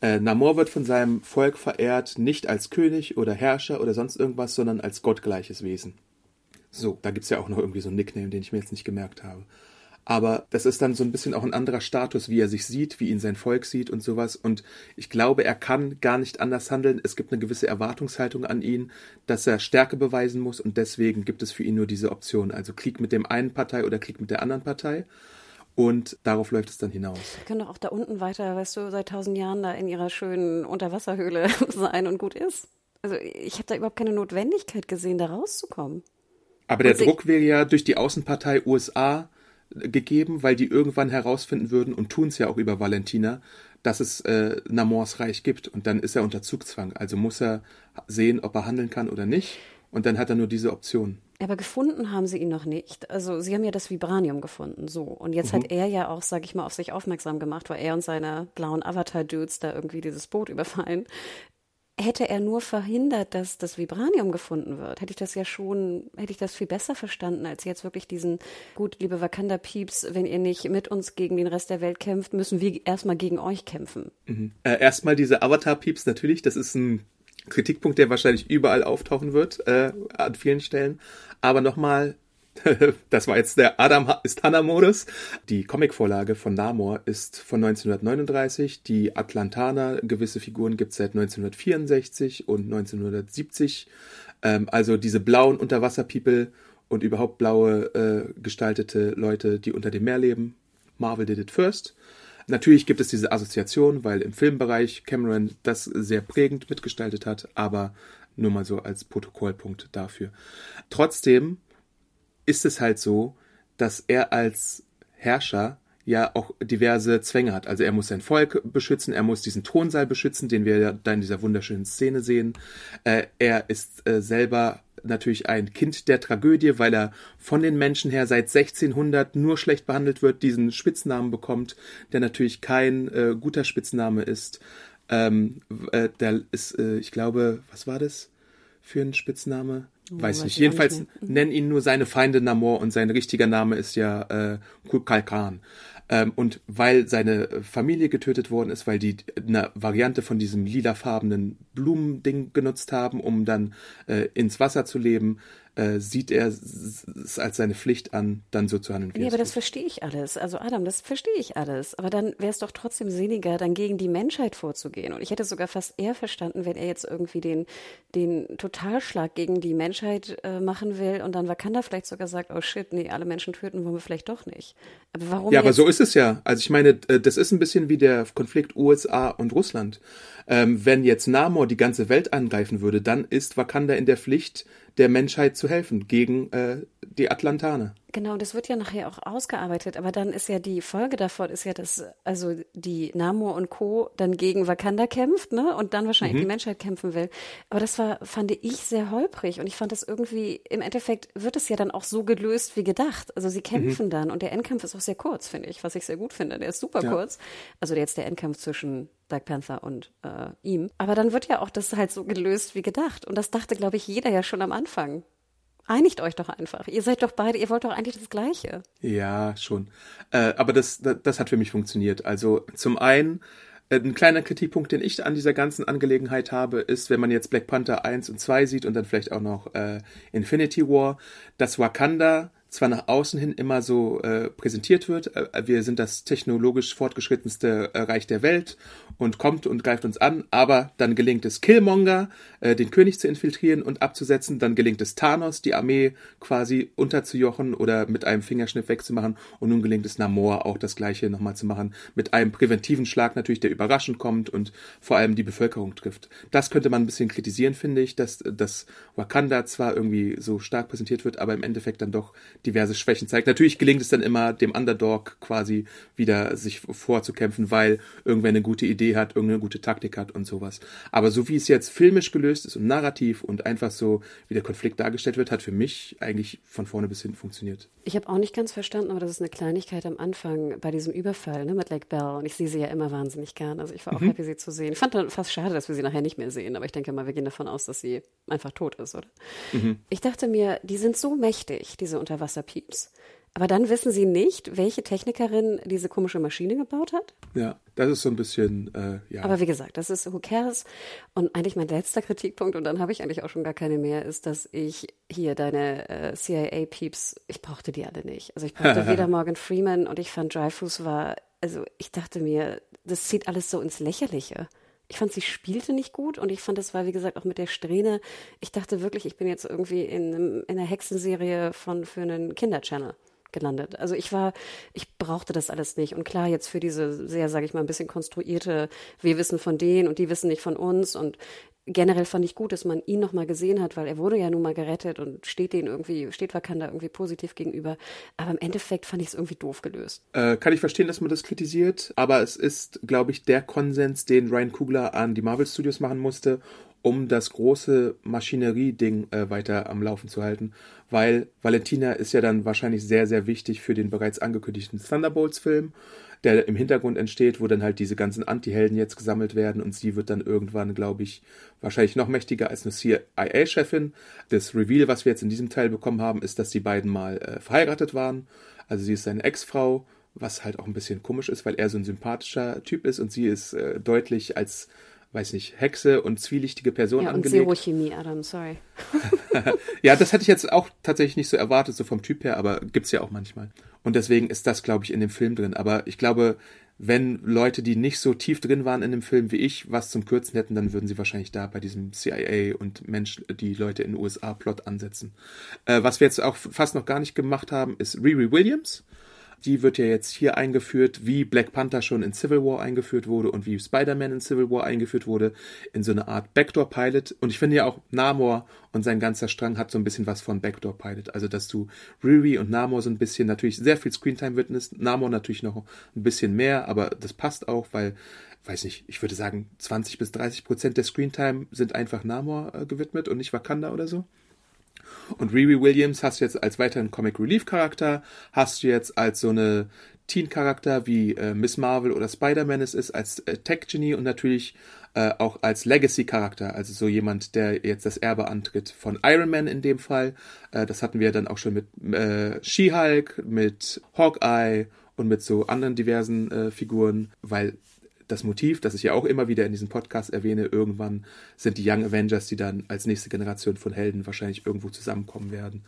Äh, Namor wird von seinem Volk verehrt, nicht als König oder Herrscher oder sonst irgendwas, sondern als gottgleiches Wesen. So, da gibt's ja auch noch irgendwie so einen Nickname, den ich mir jetzt nicht gemerkt habe. Aber das ist dann so ein bisschen auch ein anderer Status, wie er sich sieht, wie ihn sein Volk sieht und sowas. Und ich glaube, er kann gar nicht anders handeln. Es gibt eine gewisse Erwartungshaltung an ihn, dass er Stärke beweisen muss und deswegen gibt es für ihn nur diese Option. Also Krieg mit dem einen Partei oder Krieg mit der anderen Partei. Und darauf läuft es dann hinaus. Wir können doch auch da unten weiter, weißt du, seit tausend Jahren da in ihrer schönen Unterwasserhöhle sein und gut ist. Also ich habe da überhaupt keine Notwendigkeit gesehen, da rauszukommen. Aber der Druck wäre ja durch die Außenpartei USA gegeben, weil die irgendwann herausfinden würden und tun es ja auch über Valentina, dass es äh, Namors Reich gibt und dann ist er unter Zugzwang. Also muss er sehen, ob er handeln kann oder nicht und dann hat er nur diese Option. Aber gefunden haben sie ihn noch nicht. Also sie haben ja das Vibranium gefunden, so. Und jetzt mhm. hat er ja auch, sag ich mal, auf sich aufmerksam gemacht, weil er und seine blauen Avatar-Dudes da irgendwie dieses Boot überfallen hätte er nur verhindert, dass das Vibranium gefunden wird, hätte ich das ja schon, hätte ich das viel besser verstanden, als jetzt wirklich diesen, gut, liebe Wakanda-Pieps, wenn ihr nicht mit uns gegen den Rest der Welt kämpft, müssen wir erstmal gegen euch kämpfen. Mhm. Äh, erstmal diese Avatar-Pieps natürlich, das ist ein Kritikpunkt, der wahrscheinlich überall auftauchen wird, äh, an vielen Stellen. Aber nochmal, das war jetzt der Adam ist Hannah-Modus. Die Comicvorlage von Namor ist von 1939. Die Atlantaner, gewisse Figuren gibt es seit 1964 und 1970. Ähm, also diese blauen Unterwasser-People und überhaupt blaue äh, gestaltete Leute, die unter dem Meer leben. Marvel did it first. Natürlich gibt es diese Assoziation, weil im Filmbereich Cameron das sehr prägend mitgestaltet hat, aber nur mal so als Protokollpunkt dafür. Trotzdem ist es halt so, dass er als Herrscher ja auch diverse Zwänge hat. Also er muss sein Volk beschützen, er muss diesen Thronsaal beschützen, den wir ja da in dieser wunderschönen Szene sehen. Äh, er ist äh, selber natürlich ein Kind der Tragödie, weil er von den Menschen her seit 1600 nur schlecht behandelt wird, diesen Spitznamen bekommt, der natürlich kein äh, guter Spitzname ist. Ähm, äh, der ist, äh, ich glaube, was war das für ein Spitzname? Weiß nicht. Jedenfalls nicht mhm. nennen ihn nur seine Feinde Namor und sein richtiger Name ist ja äh, Kulkalkan. Ähm, und weil seine Familie getötet worden ist, weil die eine Variante von diesem lilafarbenen Blumending genutzt haben, um dann äh, ins Wasser zu leben, äh, sieht er es als seine Pflicht an, dann so zu handeln. Wie ja, aber das verstehe ich alles. Also Adam, das verstehe ich alles. Aber dann wäre es doch trotzdem sinniger, dann gegen die Menschheit vorzugehen. Und ich hätte sogar fast eher verstanden, wenn er jetzt irgendwie den, den Totalschlag gegen die Menschheit äh, machen will und dann Wakanda vielleicht sogar sagt, oh shit, nee, alle Menschen töten wollen wir vielleicht doch nicht. Aber warum? Ja, aber so ist es ja. Also ich meine, äh, das ist ein bisschen wie der Konflikt USA und Russland. Ähm, wenn jetzt Namor die ganze Welt angreifen würde, dann ist Wakanda in der Pflicht, der Menschheit zu helfen gegen äh, die Atlantaner. Genau, das wird ja nachher auch ausgearbeitet, aber dann ist ja die Folge davon ist ja, dass also die Namor und Co. dann gegen Wakanda kämpft, ne? Und dann wahrscheinlich mhm. die Menschheit kämpfen will. Aber das war, fand ich, sehr holprig und ich fand das irgendwie, im Endeffekt wird es ja dann auch so gelöst wie gedacht. Also sie kämpfen mhm. dann und der Endkampf ist auch sehr kurz, finde ich, was ich sehr gut finde. Der ist super ja. kurz. Also jetzt der Endkampf zwischen Black Panther und äh, ihm. Aber dann wird ja auch das halt so gelöst wie gedacht. Und das dachte, glaube ich, jeder ja schon am Anfang. Einigt euch doch einfach. Ihr seid doch beide, ihr wollt doch eigentlich das Gleiche. Ja, schon. Äh, aber das, das, das hat für mich funktioniert. Also zum einen, äh, ein kleiner Kritikpunkt, den ich an dieser ganzen Angelegenheit habe, ist, wenn man jetzt Black Panther 1 und 2 sieht und dann vielleicht auch noch äh, Infinity War, dass Wakanda zwar nach außen hin immer so äh, präsentiert wird, äh, wir sind das technologisch fortgeschrittenste äh, Reich der Welt und kommt und greift uns an, aber dann gelingt es Killmonger, äh, den König zu infiltrieren und abzusetzen, dann gelingt es Thanos, die Armee quasi unterzujochen oder mit einem Fingerschnipp wegzumachen und nun gelingt es Namor auch das gleiche nochmal zu machen, mit einem präventiven Schlag natürlich, der überraschend kommt und vor allem die Bevölkerung trifft. Das könnte man ein bisschen kritisieren, finde ich, dass, dass Wakanda zwar irgendwie so stark präsentiert wird, aber im Endeffekt dann doch diverse Schwächen zeigt. Natürlich gelingt es dann immer, dem Underdog quasi wieder sich vorzukämpfen, weil irgendwer eine gute Idee hat, irgendeine gute Taktik hat und sowas. Aber so wie es jetzt filmisch gelöst ist und narrativ und einfach so, wie der Konflikt dargestellt wird, hat für mich eigentlich von vorne bis hinten funktioniert. Ich habe auch nicht ganz verstanden, aber das ist eine Kleinigkeit am Anfang bei diesem Überfall ne, mit Lake Bell. Und ich sehe sie ja immer wahnsinnig gern. Also ich war auch mhm. happy, sie zu sehen. Ich fand dann fast schade, dass wir sie nachher nicht mehr sehen. Aber ich denke mal, wir gehen davon aus, dass sie einfach tot ist, oder? Mhm. Ich dachte mir, die sind so mächtig, diese Unterwasser Wasserpieps. Aber dann wissen Sie nicht, welche Technikerin diese komische Maschine gebaut hat? Ja, das ist so ein bisschen, äh, ja. Aber wie gesagt, das ist Who cares? Und eigentlich mein letzter Kritikpunkt, und dann habe ich eigentlich auch schon gar keine mehr, ist, dass ich hier deine äh, CIA-Peeps, ich brauchte die alle nicht. Also ich brauchte weder Morgan Freeman und ich fand Dreyfus war, also ich dachte mir, das zieht alles so ins Lächerliche ich fand, sie spielte nicht gut und ich fand, das war, wie gesagt, auch mit der Strähne. Ich dachte wirklich, ich bin jetzt irgendwie in, in einer Hexenserie von, für einen Kinderchannel gelandet. Also ich war, ich brauchte das alles nicht. Und klar, jetzt für diese sehr, sage ich mal, ein bisschen konstruierte, wir wissen von denen und die wissen nicht von uns. Und generell fand ich gut, dass man ihn nochmal gesehen hat, weil er wurde ja nun mal gerettet und steht den irgendwie, steht Wakanda irgendwie positiv gegenüber. Aber im Endeffekt fand ich es irgendwie doof gelöst. Äh, kann ich verstehen, dass man das kritisiert, aber es ist, glaube ich, der Konsens, den Ryan Kugler an die Marvel Studios machen musste, um das große Maschinerie-Ding äh, weiter am Laufen zu halten, weil Valentina ist ja dann wahrscheinlich sehr, sehr wichtig für den bereits angekündigten Thunderbolts-Film der im Hintergrund entsteht, wo dann halt diese ganzen Anti-Helden jetzt gesammelt werden und sie wird dann irgendwann, glaube ich, wahrscheinlich noch mächtiger als eine CIA-Chefin. Das Reveal, was wir jetzt in diesem Teil bekommen haben, ist, dass die beiden mal äh, verheiratet waren. Also sie ist seine Ex-Frau, was halt auch ein bisschen komisch ist, weil er so ein sympathischer Typ ist und sie ist äh, deutlich als weiß nicht, Hexe und zwielichtige Person ja, angelegt. Und Zero Chemie, Adam, sorry. ja, das hätte ich jetzt auch tatsächlich nicht so erwartet, so vom Typ her, aber gibt's ja auch manchmal. Und deswegen ist das, glaube ich, in dem Film drin. Aber ich glaube, wenn Leute, die nicht so tief drin waren in dem Film wie ich, was zum Kürzen hätten, dann würden sie wahrscheinlich da bei diesem CIA und Menschen, die Leute in den USA Plot ansetzen. Äh, was wir jetzt auch fast noch gar nicht gemacht haben, ist Riri Williams. Die wird ja jetzt hier eingeführt, wie Black Panther schon in Civil War eingeführt wurde und wie Spider-Man in Civil War eingeführt wurde, in so eine Art Backdoor-Pilot. Und ich finde ja auch Namor und sein ganzer Strang hat so ein bisschen was von Backdoor-Pilot. Also, dass du Riri und Namor so ein bisschen natürlich sehr viel Screentime widmest, Namor natürlich noch ein bisschen mehr, aber das passt auch, weil weiß nicht, ich würde sagen, 20 bis 30 Prozent der Screentime sind einfach Namor äh, gewidmet und nicht Wakanda oder so. Und Riri Williams hast du jetzt als weiteren Comic Relief Charakter, hast du jetzt als so eine Teen-Charakter wie äh, Miss Marvel oder Spider-Man es ist, als äh, Tech-Genie und natürlich äh, auch als Legacy-Charakter, also so jemand, der jetzt das Erbe antritt von Iron Man in dem Fall. Äh, das hatten wir dann auch schon mit äh, She-Hulk, mit Hawkeye und mit so anderen diversen äh, Figuren, weil das Motiv, das ich ja auch immer wieder in diesem Podcast erwähne, irgendwann sind die Young Avengers, die dann als nächste Generation von Helden wahrscheinlich irgendwo zusammenkommen werden.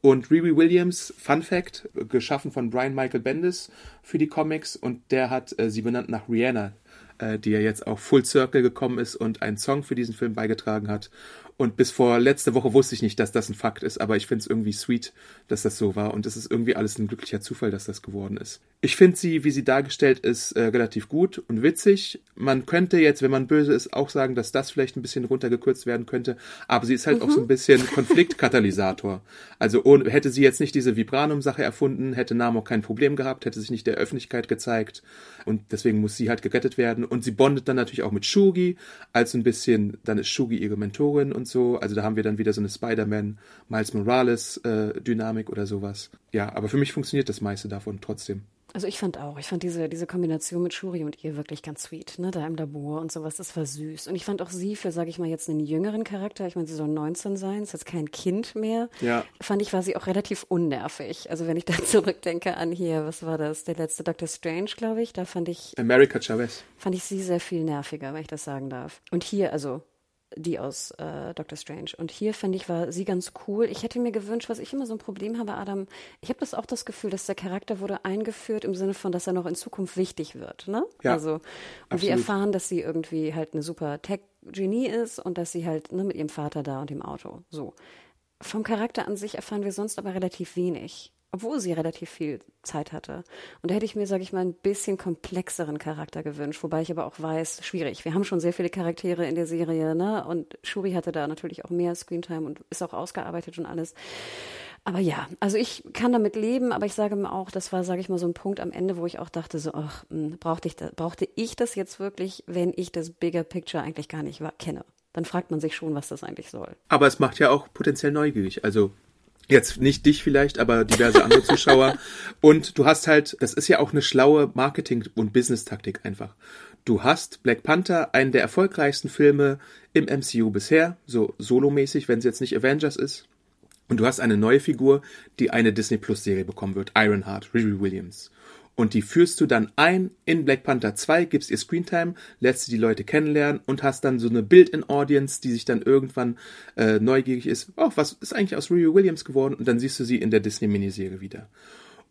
Und Riri Williams, Fun Fact, geschaffen von Brian Michael Bendis für die Comics und der hat äh, sie benannt nach Rihanna, äh, die ja jetzt auch Full Circle gekommen ist und einen Song für diesen Film beigetragen hat. Und bis vor letzte Woche wusste ich nicht, dass das ein Fakt ist, aber ich finde es irgendwie sweet, dass das so war. Und es ist irgendwie alles ein glücklicher Zufall, dass das geworden ist. Ich finde sie, wie sie dargestellt ist, äh, relativ gut und witzig. Man könnte jetzt, wenn man böse ist, auch sagen, dass das vielleicht ein bisschen runtergekürzt werden könnte. Aber sie ist halt mhm. auch so ein bisschen Konfliktkatalysator. Also ohne, hätte sie jetzt nicht diese Vibranum-Sache erfunden, hätte Namo kein Problem gehabt, hätte sich nicht der Öffentlichkeit gezeigt. Und deswegen muss sie halt gerettet werden. Und sie bondet dann natürlich auch mit Shugi, als ein bisschen, dann ist Shugi ihre Mentorin und so. Also da haben wir dann wieder so eine Spider-Man, Miles Morales äh, Dynamik oder sowas. Ja, aber für mich funktioniert das meiste davon trotzdem. Also ich fand auch, ich fand diese, diese Kombination mit Shuri und ihr wirklich ganz sweet, ne, da im Labor und sowas, das war süß. Und ich fand auch sie für, sage ich mal, jetzt einen jüngeren Charakter, ich meine, sie soll 19 sein, ist jetzt kein Kind mehr, ja. fand ich, war sie auch relativ unnervig. Also wenn ich da zurückdenke an hier, was war das, der letzte Doctor Strange, glaube ich, da fand ich... America Chavez. Fand ich sie sehr viel nerviger, wenn ich das sagen darf. Und hier, also die aus äh, Doctor Strange. Und hier, finde ich, war sie ganz cool. Ich hätte mir gewünscht, was ich immer so ein Problem habe, Adam, ich habe das auch das Gefühl, dass der Charakter wurde eingeführt im Sinne von, dass er noch in Zukunft wichtig wird. Ne? Ja, also, und absolut. wir erfahren, dass sie irgendwie halt eine super Tech-Genie ist und dass sie halt ne, mit ihrem Vater da und dem Auto. So. Vom Charakter an sich erfahren wir sonst aber relativ wenig obwohl sie relativ viel Zeit hatte. Und da hätte ich mir, sage ich mal, ein bisschen komplexeren Charakter gewünscht, wobei ich aber auch weiß, schwierig. Wir haben schon sehr viele Charaktere in der Serie, ne? Und Shuri hatte da natürlich auch mehr Screentime und ist auch ausgearbeitet und alles. Aber ja, also ich kann damit leben, aber ich sage mir auch, das war, sage ich mal, so ein Punkt am Ende, wo ich auch dachte, so, ach, hm, brauchte ich das, brauchte ich das jetzt wirklich, wenn ich das Bigger Picture eigentlich gar nicht kenne? Dann fragt man sich schon, was das eigentlich soll. Aber es macht ja auch potenziell neugierig. Also Jetzt nicht dich vielleicht, aber diverse andere Zuschauer. Und du hast halt, das ist ja auch eine schlaue Marketing- und Business-Taktik einfach. Du hast Black Panther, einen der erfolgreichsten Filme im MCU bisher, so solomäßig, wenn es jetzt nicht Avengers ist. Und du hast eine neue Figur, die eine Disney Plus Serie bekommen wird, Ironheart, Riri Williams und die führst du dann ein in Black Panther 2, gibst ihr Screentime, lässt die Leute kennenlernen und hast dann so eine Build-in-Audience, die sich dann irgendwann äh, neugierig ist, oh, was ist eigentlich aus Riri Williams geworden? Und dann siehst du sie in der Disney-Miniserie wieder.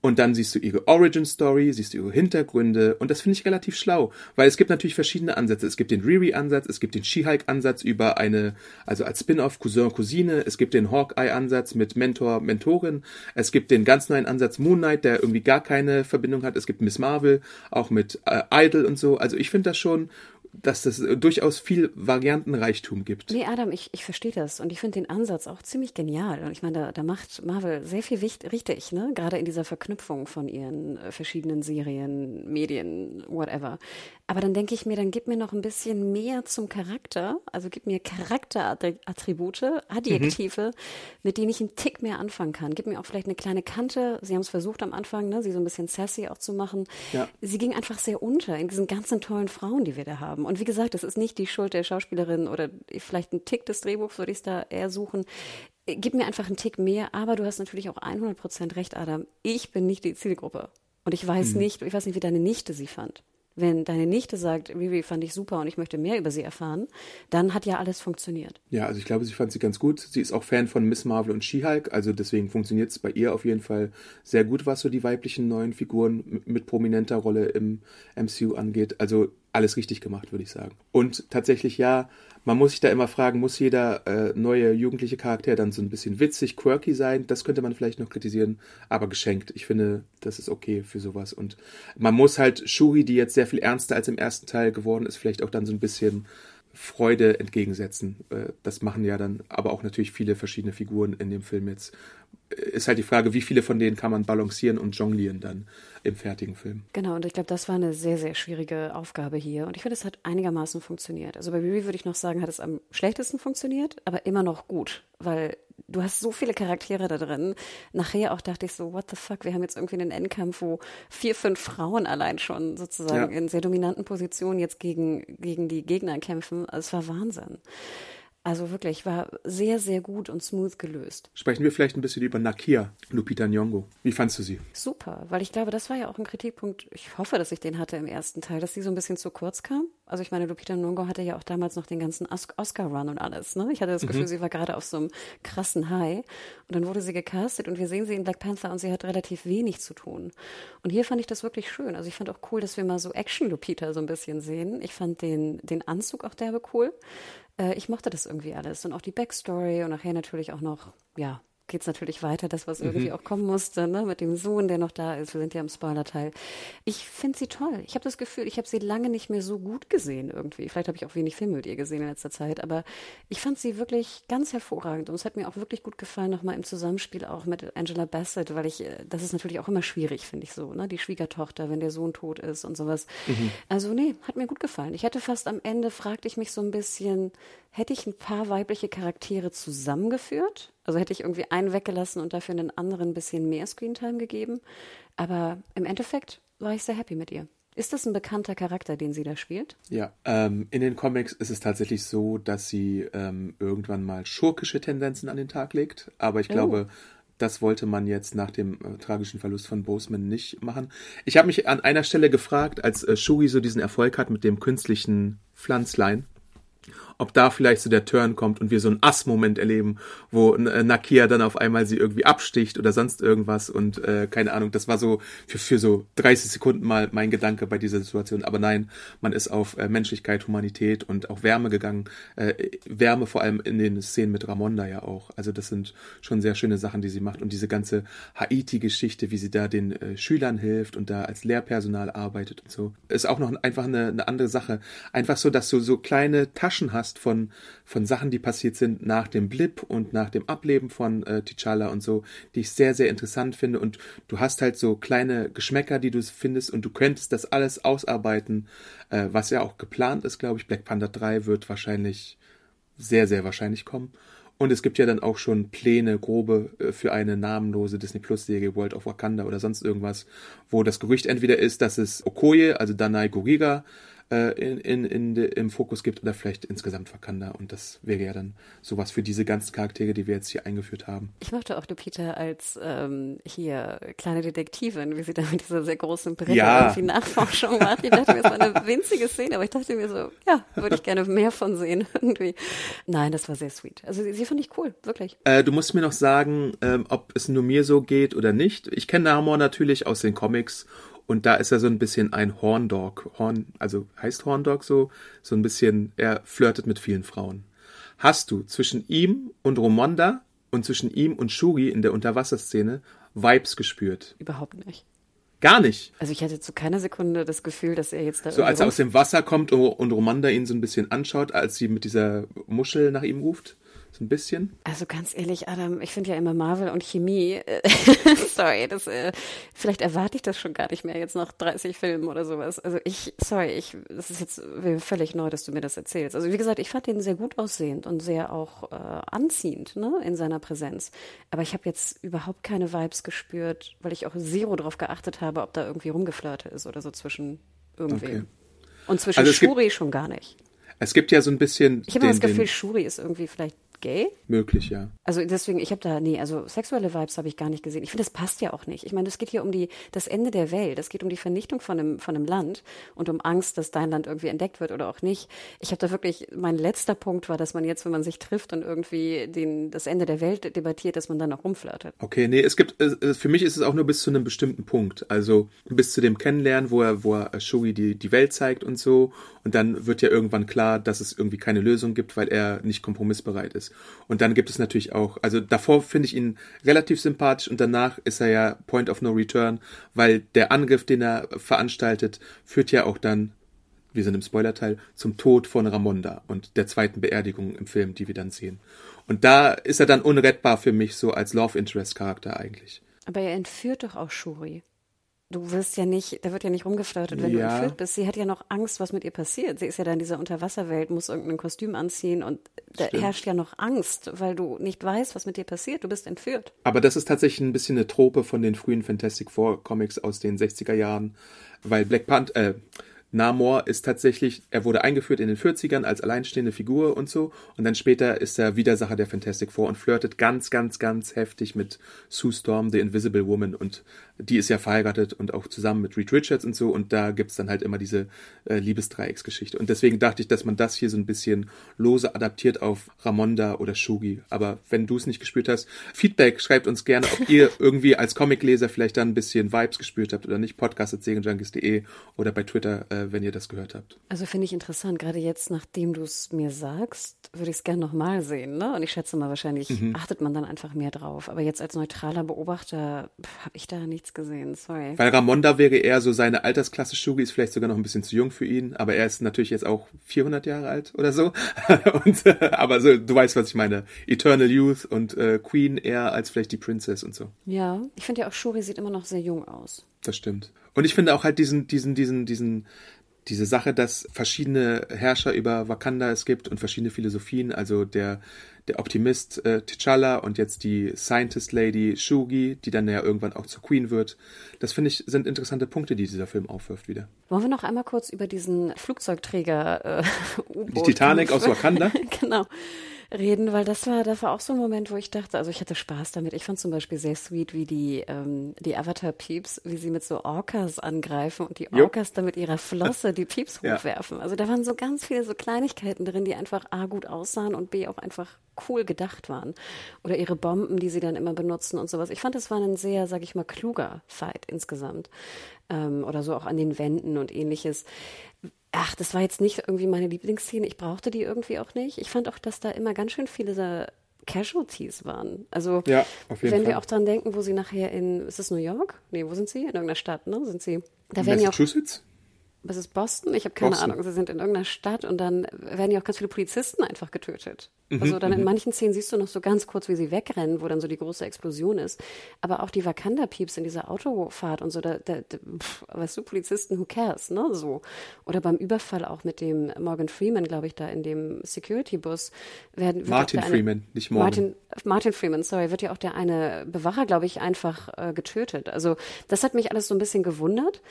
Und dann siehst du ihre Origin Story, siehst du ihre Hintergründe und das finde ich relativ schlau, weil es gibt natürlich verschiedene Ansätze. Es gibt den Riri-Ansatz, es gibt den She-Hulk-Ansatz über eine, also als Spin-off Cousin, Cousine, es gibt den Hawkeye-Ansatz mit Mentor, Mentorin, es gibt den ganz neuen Ansatz Moon Knight, der irgendwie gar keine Verbindung hat, es gibt Miss Marvel, auch mit äh, Idol und so. Also ich finde das schon dass es durchaus viel Variantenreichtum gibt. Nee, Adam, ich, ich verstehe das und ich finde den Ansatz auch ziemlich genial. Und ich meine, da, da macht Marvel sehr viel wichtig, richtig, ne? Gerade in dieser Verknüpfung von ihren äh, verschiedenen Serien, Medien, whatever. Aber dann denke ich mir, dann gib mir noch ein bisschen mehr zum Charakter, also gib mir Charakterattribute, Adjektive, mhm. mit denen ich einen Tick mehr anfangen kann. Gib mir auch vielleicht eine kleine Kante. Sie haben es versucht am Anfang, ne, sie so ein bisschen sassy auch zu machen. Ja. Sie ging einfach sehr unter in diesen ganzen tollen Frauen, die wir da haben. Und wie gesagt, das ist nicht die Schuld der Schauspielerin oder vielleicht ein Tick des Drehbuchs, würde ich es da eher suchen gib mir einfach einen Tick mehr, aber du hast natürlich auch 100% recht, Adam. Ich bin nicht die Zielgruppe. Und ich weiß mhm. nicht, ich weiß nicht, wie deine Nichte sie fand wenn deine Nichte sagt, Riri fand ich super und ich möchte mehr über sie erfahren, dann hat ja alles funktioniert. Ja, also ich glaube, sie fand sie ganz gut. Sie ist auch Fan von Miss Marvel und She-Hulk, also deswegen funktioniert es bei ihr auf jeden Fall sehr gut, was so die weiblichen neuen Figuren mit prominenter Rolle im MCU angeht. Also alles richtig gemacht, würde ich sagen. Und tatsächlich ja, man muss sich da immer fragen, muss jeder äh, neue jugendliche Charakter dann so ein bisschen witzig, quirky sein? Das könnte man vielleicht noch kritisieren, aber geschenkt. Ich finde, das ist okay für sowas. Und man muss halt Shuri, die jetzt sehr viel ernster als im ersten Teil geworden ist, vielleicht auch dann so ein bisschen Freude entgegensetzen. Äh, das machen ja dann aber auch natürlich viele verschiedene Figuren in dem Film jetzt. Ist halt die Frage, wie viele von denen kann man balancieren und jonglieren dann im fertigen Film. Genau, und ich glaube, das war eine sehr, sehr schwierige Aufgabe hier. Und ich finde, es hat einigermaßen funktioniert. Also bei Riri würde ich noch sagen, hat es am schlechtesten funktioniert, aber immer noch gut, weil du hast so viele Charaktere da drin. Nachher auch dachte ich so, what the fuck, wir haben jetzt irgendwie einen Endkampf, wo vier, fünf Frauen allein schon sozusagen ja. in sehr dominanten Positionen jetzt gegen, gegen die Gegner kämpfen. Also es war Wahnsinn. Also wirklich, war sehr, sehr gut und smooth gelöst. Sprechen wir vielleicht ein bisschen über Nakia, Lupita Nyong'o. Wie fandst du sie? Super, weil ich glaube, das war ja auch ein Kritikpunkt, ich hoffe, dass ich den hatte im ersten Teil, dass sie so ein bisschen zu kurz kam. Also ich meine, Lupita Nyong'o hatte ja auch damals noch den ganzen Oscar-Run und alles. Ne? Ich hatte das Gefühl, mhm. sie war gerade auf so einem krassen High. Und dann wurde sie gecastet und wir sehen sie in Black Panther und sie hat relativ wenig zu tun. Und hier fand ich das wirklich schön. Also ich fand auch cool, dass wir mal so Action-Lupita so ein bisschen sehen. Ich fand den, den Anzug auch derbe cool. Äh, ich mochte das irgendwie alles. Und auch die Backstory und nachher natürlich auch noch, ja, geht es natürlich weiter, das, was irgendwie mhm. auch kommen musste, ne? mit dem Sohn, der noch da ist. Wir sind ja im Spoiler-Teil. Ich finde sie toll. Ich habe das Gefühl, ich habe sie lange nicht mehr so gut gesehen irgendwie. Vielleicht habe ich auch wenig Filme mit ihr gesehen in letzter Zeit, aber ich fand sie wirklich ganz hervorragend und es hat mir auch wirklich gut gefallen, nochmal im Zusammenspiel auch mit Angela Bassett, weil ich, äh, das ist natürlich auch immer schwierig, finde ich so, ne? die Schwiegertochter, wenn der Sohn tot ist und sowas. Mhm. Also nee, hat mir gut gefallen. Ich hätte fast am Ende, fragte ich mich so ein bisschen, hätte ich ein paar weibliche Charaktere zusammengeführt? Also hätte ich irgendwie einen weggelassen und dafür einen anderen ein bisschen mehr Screentime gegeben. Aber im Endeffekt war ich sehr happy mit ihr. Ist das ein bekannter Charakter, den sie da spielt? Ja, ähm, in den Comics ist es tatsächlich so, dass sie ähm, irgendwann mal schurkische Tendenzen an den Tag legt. Aber ich oh. glaube, das wollte man jetzt nach dem äh, tragischen Verlust von Boseman nicht machen. Ich habe mich an einer Stelle gefragt, als äh, Shuri so diesen Erfolg hat mit dem künstlichen Pflanzlein, ob da vielleicht so der Turn kommt und wir so einen Ass-Moment erleben, wo äh, Nakia dann auf einmal sie irgendwie absticht oder sonst irgendwas und äh, keine Ahnung, das war so für, für so 30 Sekunden mal mein Gedanke bei dieser Situation. Aber nein, man ist auf äh, Menschlichkeit, Humanität und auch Wärme gegangen. Äh, Wärme vor allem in den Szenen mit Ramonda ja auch. Also das sind schon sehr schöne Sachen, die sie macht und diese ganze Haiti-Geschichte, wie sie da den äh, Schülern hilft und da als Lehrpersonal arbeitet und so, ist auch noch einfach eine, eine andere Sache. Einfach so, dass du so kleine Taschen hast, hast von, von Sachen, die passiert sind nach dem Blip und nach dem Ableben von äh, T'Challa und so, die ich sehr, sehr interessant finde. Und du hast halt so kleine Geschmäcker, die du findest und du könntest das alles ausarbeiten, äh, was ja auch geplant ist, glaube ich. Black Panther 3 wird wahrscheinlich sehr, sehr wahrscheinlich kommen. Und es gibt ja dann auch schon Pläne, grobe, äh, für eine namenlose Disney Plus Serie World of Wakanda oder sonst irgendwas, wo das Gerücht entweder ist, dass es Okoye, also Danai Guriga, äh, in, in, in im Fokus gibt oder vielleicht insgesamt Wakanda. Und das wäre ja dann sowas für diese ganzen Charaktere, die wir jetzt hier eingeführt haben. Ich mochte auch Lupita als ähm, hier kleine Detektivin, wie sie da mit dieser sehr großen Brille ja. irgendwie Nachforschung macht. Ich dachte mir, das war eine winzige Szene, aber ich dachte mir so, ja, würde ich gerne mehr von sehen irgendwie. Nein, das war sehr sweet. Also sie, sie fand ich cool, wirklich. Äh, du musst mir noch sagen, ähm, ob es nur mir so geht oder nicht. Ich kenne Namor natürlich aus den Comics und da ist er so ein bisschen ein Horndog. Horn, also heißt Horndog so, so ein bisschen, er flirtet mit vielen Frauen. Hast du zwischen ihm und Romonda und zwischen ihm und Shuri in der Unterwasserszene Vibes gespürt? Überhaupt nicht. Gar nicht. Also ich hatte zu keiner Sekunde das Gefühl, dass er jetzt da So als er aus dem Wasser kommt und Romonda ihn so ein bisschen anschaut, als sie mit dieser Muschel nach ihm ruft ein bisschen? Also ganz ehrlich, Adam, ich finde ja immer Marvel und Chemie. Äh, sorry, das, äh, vielleicht erwarte ich das schon gar nicht mehr jetzt nach 30 Filmen oder sowas. Also ich, sorry, ich, das ist jetzt völlig neu, dass du mir das erzählst. Also wie gesagt, ich fand ihn sehr gut aussehend und sehr auch äh, anziehend, ne, in seiner Präsenz. Aber ich habe jetzt überhaupt keine Vibes gespürt, weil ich auch zero darauf geachtet habe, ob da irgendwie rumgeflirte ist oder so zwischen irgendwem. Okay. Und zwischen also Shuri schon gar nicht. Es gibt ja so ein bisschen. Ich habe das Gefühl, Shuri ist irgendwie vielleicht gay? Möglich, ja. Also deswegen, ich habe da, nee, also sexuelle Vibes habe ich gar nicht gesehen. Ich finde, das passt ja auch nicht. Ich meine, es geht hier um die, das Ende der Welt. Es geht um die Vernichtung von einem, von einem Land und um Angst, dass dein Land irgendwie entdeckt wird oder auch nicht. Ich habe da wirklich, mein letzter Punkt war, dass man jetzt, wenn man sich trifft und irgendwie den, das Ende der Welt debattiert, dass man dann auch rumflirtet. Okay, nee, es gibt, für mich ist es auch nur bis zu einem bestimmten Punkt. Also bis zu dem Kennenlernen, wo er, wo er Shogi die, die Welt zeigt und so. Und dann wird ja irgendwann klar, dass es irgendwie keine Lösung gibt, weil er nicht kompromissbereit ist. Und dann gibt es natürlich auch, also davor finde ich ihn relativ sympathisch und danach ist er ja Point of No Return, weil der Angriff, den er veranstaltet, führt ja auch dann, wir sind im Spoilerteil, zum Tod von Ramonda und der zweiten Beerdigung im Film, die wir dann sehen. Und da ist er dann unrettbar für mich so als Love Interest Charakter eigentlich. Aber er entführt doch auch Shuri du wirst ja nicht, da wird ja nicht rumgeflirtet, wenn ja. du entführt bist. Sie hat ja noch Angst, was mit ihr passiert. Sie ist ja da in dieser Unterwasserwelt, muss irgendein Kostüm anziehen und da Stimmt. herrscht ja noch Angst, weil du nicht weißt, was mit dir passiert. Du bist entführt. Aber das ist tatsächlich ein bisschen eine Trope von den frühen Fantastic Four Comics aus den 60er Jahren, weil Black Panther, äh, Namor ist tatsächlich, er wurde eingeführt in den 40ern als alleinstehende Figur und so. Und dann später ist er Widersacher der Fantastic Four und flirtet ganz, ganz, ganz heftig mit Sue Storm, The Invisible Woman. Und die ist ja verheiratet und auch zusammen mit Reed Richards und so. Und da gibt's dann halt immer diese äh, Liebesdreiecksgeschichte. Und deswegen dachte ich, dass man das hier so ein bisschen lose adaptiert auf Ramonda oder Shugi. Aber wenn du es nicht gespürt hast, Feedback, schreibt uns gerne, ob ihr irgendwie als Comicleser vielleicht dann ein bisschen Vibes gespürt habt oder nicht. Podcast.segenjunkies.de oder bei Twitter, äh, wenn ihr das gehört habt. Also finde ich interessant, gerade jetzt, nachdem du es mir sagst, würde ich es gerne nochmal sehen. Ne? Und ich schätze mal, wahrscheinlich mhm. achtet man dann einfach mehr drauf. Aber jetzt als neutraler Beobachter habe ich da nichts gesehen. Sorry. Weil Ramonda wäre eher so seine Altersklasse. Shugi ist vielleicht sogar noch ein bisschen zu jung für ihn, aber er ist natürlich jetzt auch 400 Jahre alt oder so. und, äh, aber so, du weißt, was ich meine. Eternal Youth und äh, Queen eher als vielleicht die Princess und so. Ja, ich finde ja auch Shuri sieht immer noch sehr jung aus. Das stimmt. Und ich finde auch halt diesen, diesen, diesen, diesen, diese Sache, dass verschiedene Herrscher über Wakanda es gibt und verschiedene Philosophien, also der, der Optimist äh, T'Challa und jetzt die Scientist Lady Shugi, die dann ja irgendwann auch zur Queen wird. Das finde ich sind interessante Punkte, die dieser Film aufwirft wieder. Wollen wir noch einmal kurz über diesen Flugzeugträger äh, Die Titanic aus Wakanda? genau reden, weil das war, das war auch so ein Moment, wo ich dachte, also ich hatte Spaß damit. Ich fand zum Beispiel sehr sweet, wie die, ähm, die Avatar-Peeps, wie sie mit so Orcas angreifen und die Orcas jo. dann mit ihrer Flosse die Peeps ja. hochwerfen. Also da waren so ganz viele so Kleinigkeiten drin, die einfach A gut aussahen und B auch einfach cool gedacht waren. Oder ihre Bomben, die sie dann immer benutzen und sowas. Ich fand, das war ein sehr, sag ich mal, kluger Fight insgesamt. Ähm, oder so auch an den Wänden und ähnliches ach, das war jetzt nicht irgendwie meine Lieblingsszene. Ich brauchte die irgendwie auch nicht. Ich fand auch, dass da immer ganz schön viele Casualties waren. Also, ja, wenn Fall. wir auch dran denken, wo sie nachher in, ist es New York? Nee, wo sind sie? In irgendeiner Stadt, ne? Sind sie? Da werden? Ja auch, was ist Boston? Ich habe keine Boston. Ahnung. Sie sind in irgendeiner Stadt und dann werden ja auch ganz viele Polizisten einfach getötet. Mhm, also dann in mhm. manchen Szenen siehst du noch so ganz kurz, wie sie wegrennen, wo dann so die große Explosion ist. Aber auch die Wakanda-Pieps in dieser Autofahrt und so, da, da, da pff, weißt du, Polizisten, who cares, ne? So. Oder beim Überfall auch mit dem Morgan Freeman, glaube ich, da in dem Security-Bus werden. Martin eine, Freeman, nicht Morgan. Martin, Martin Freeman, sorry, wird ja auch der eine Bewacher, glaube ich, einfach äh, getötet. Also das hat mich alles so ein bisschen gewundert.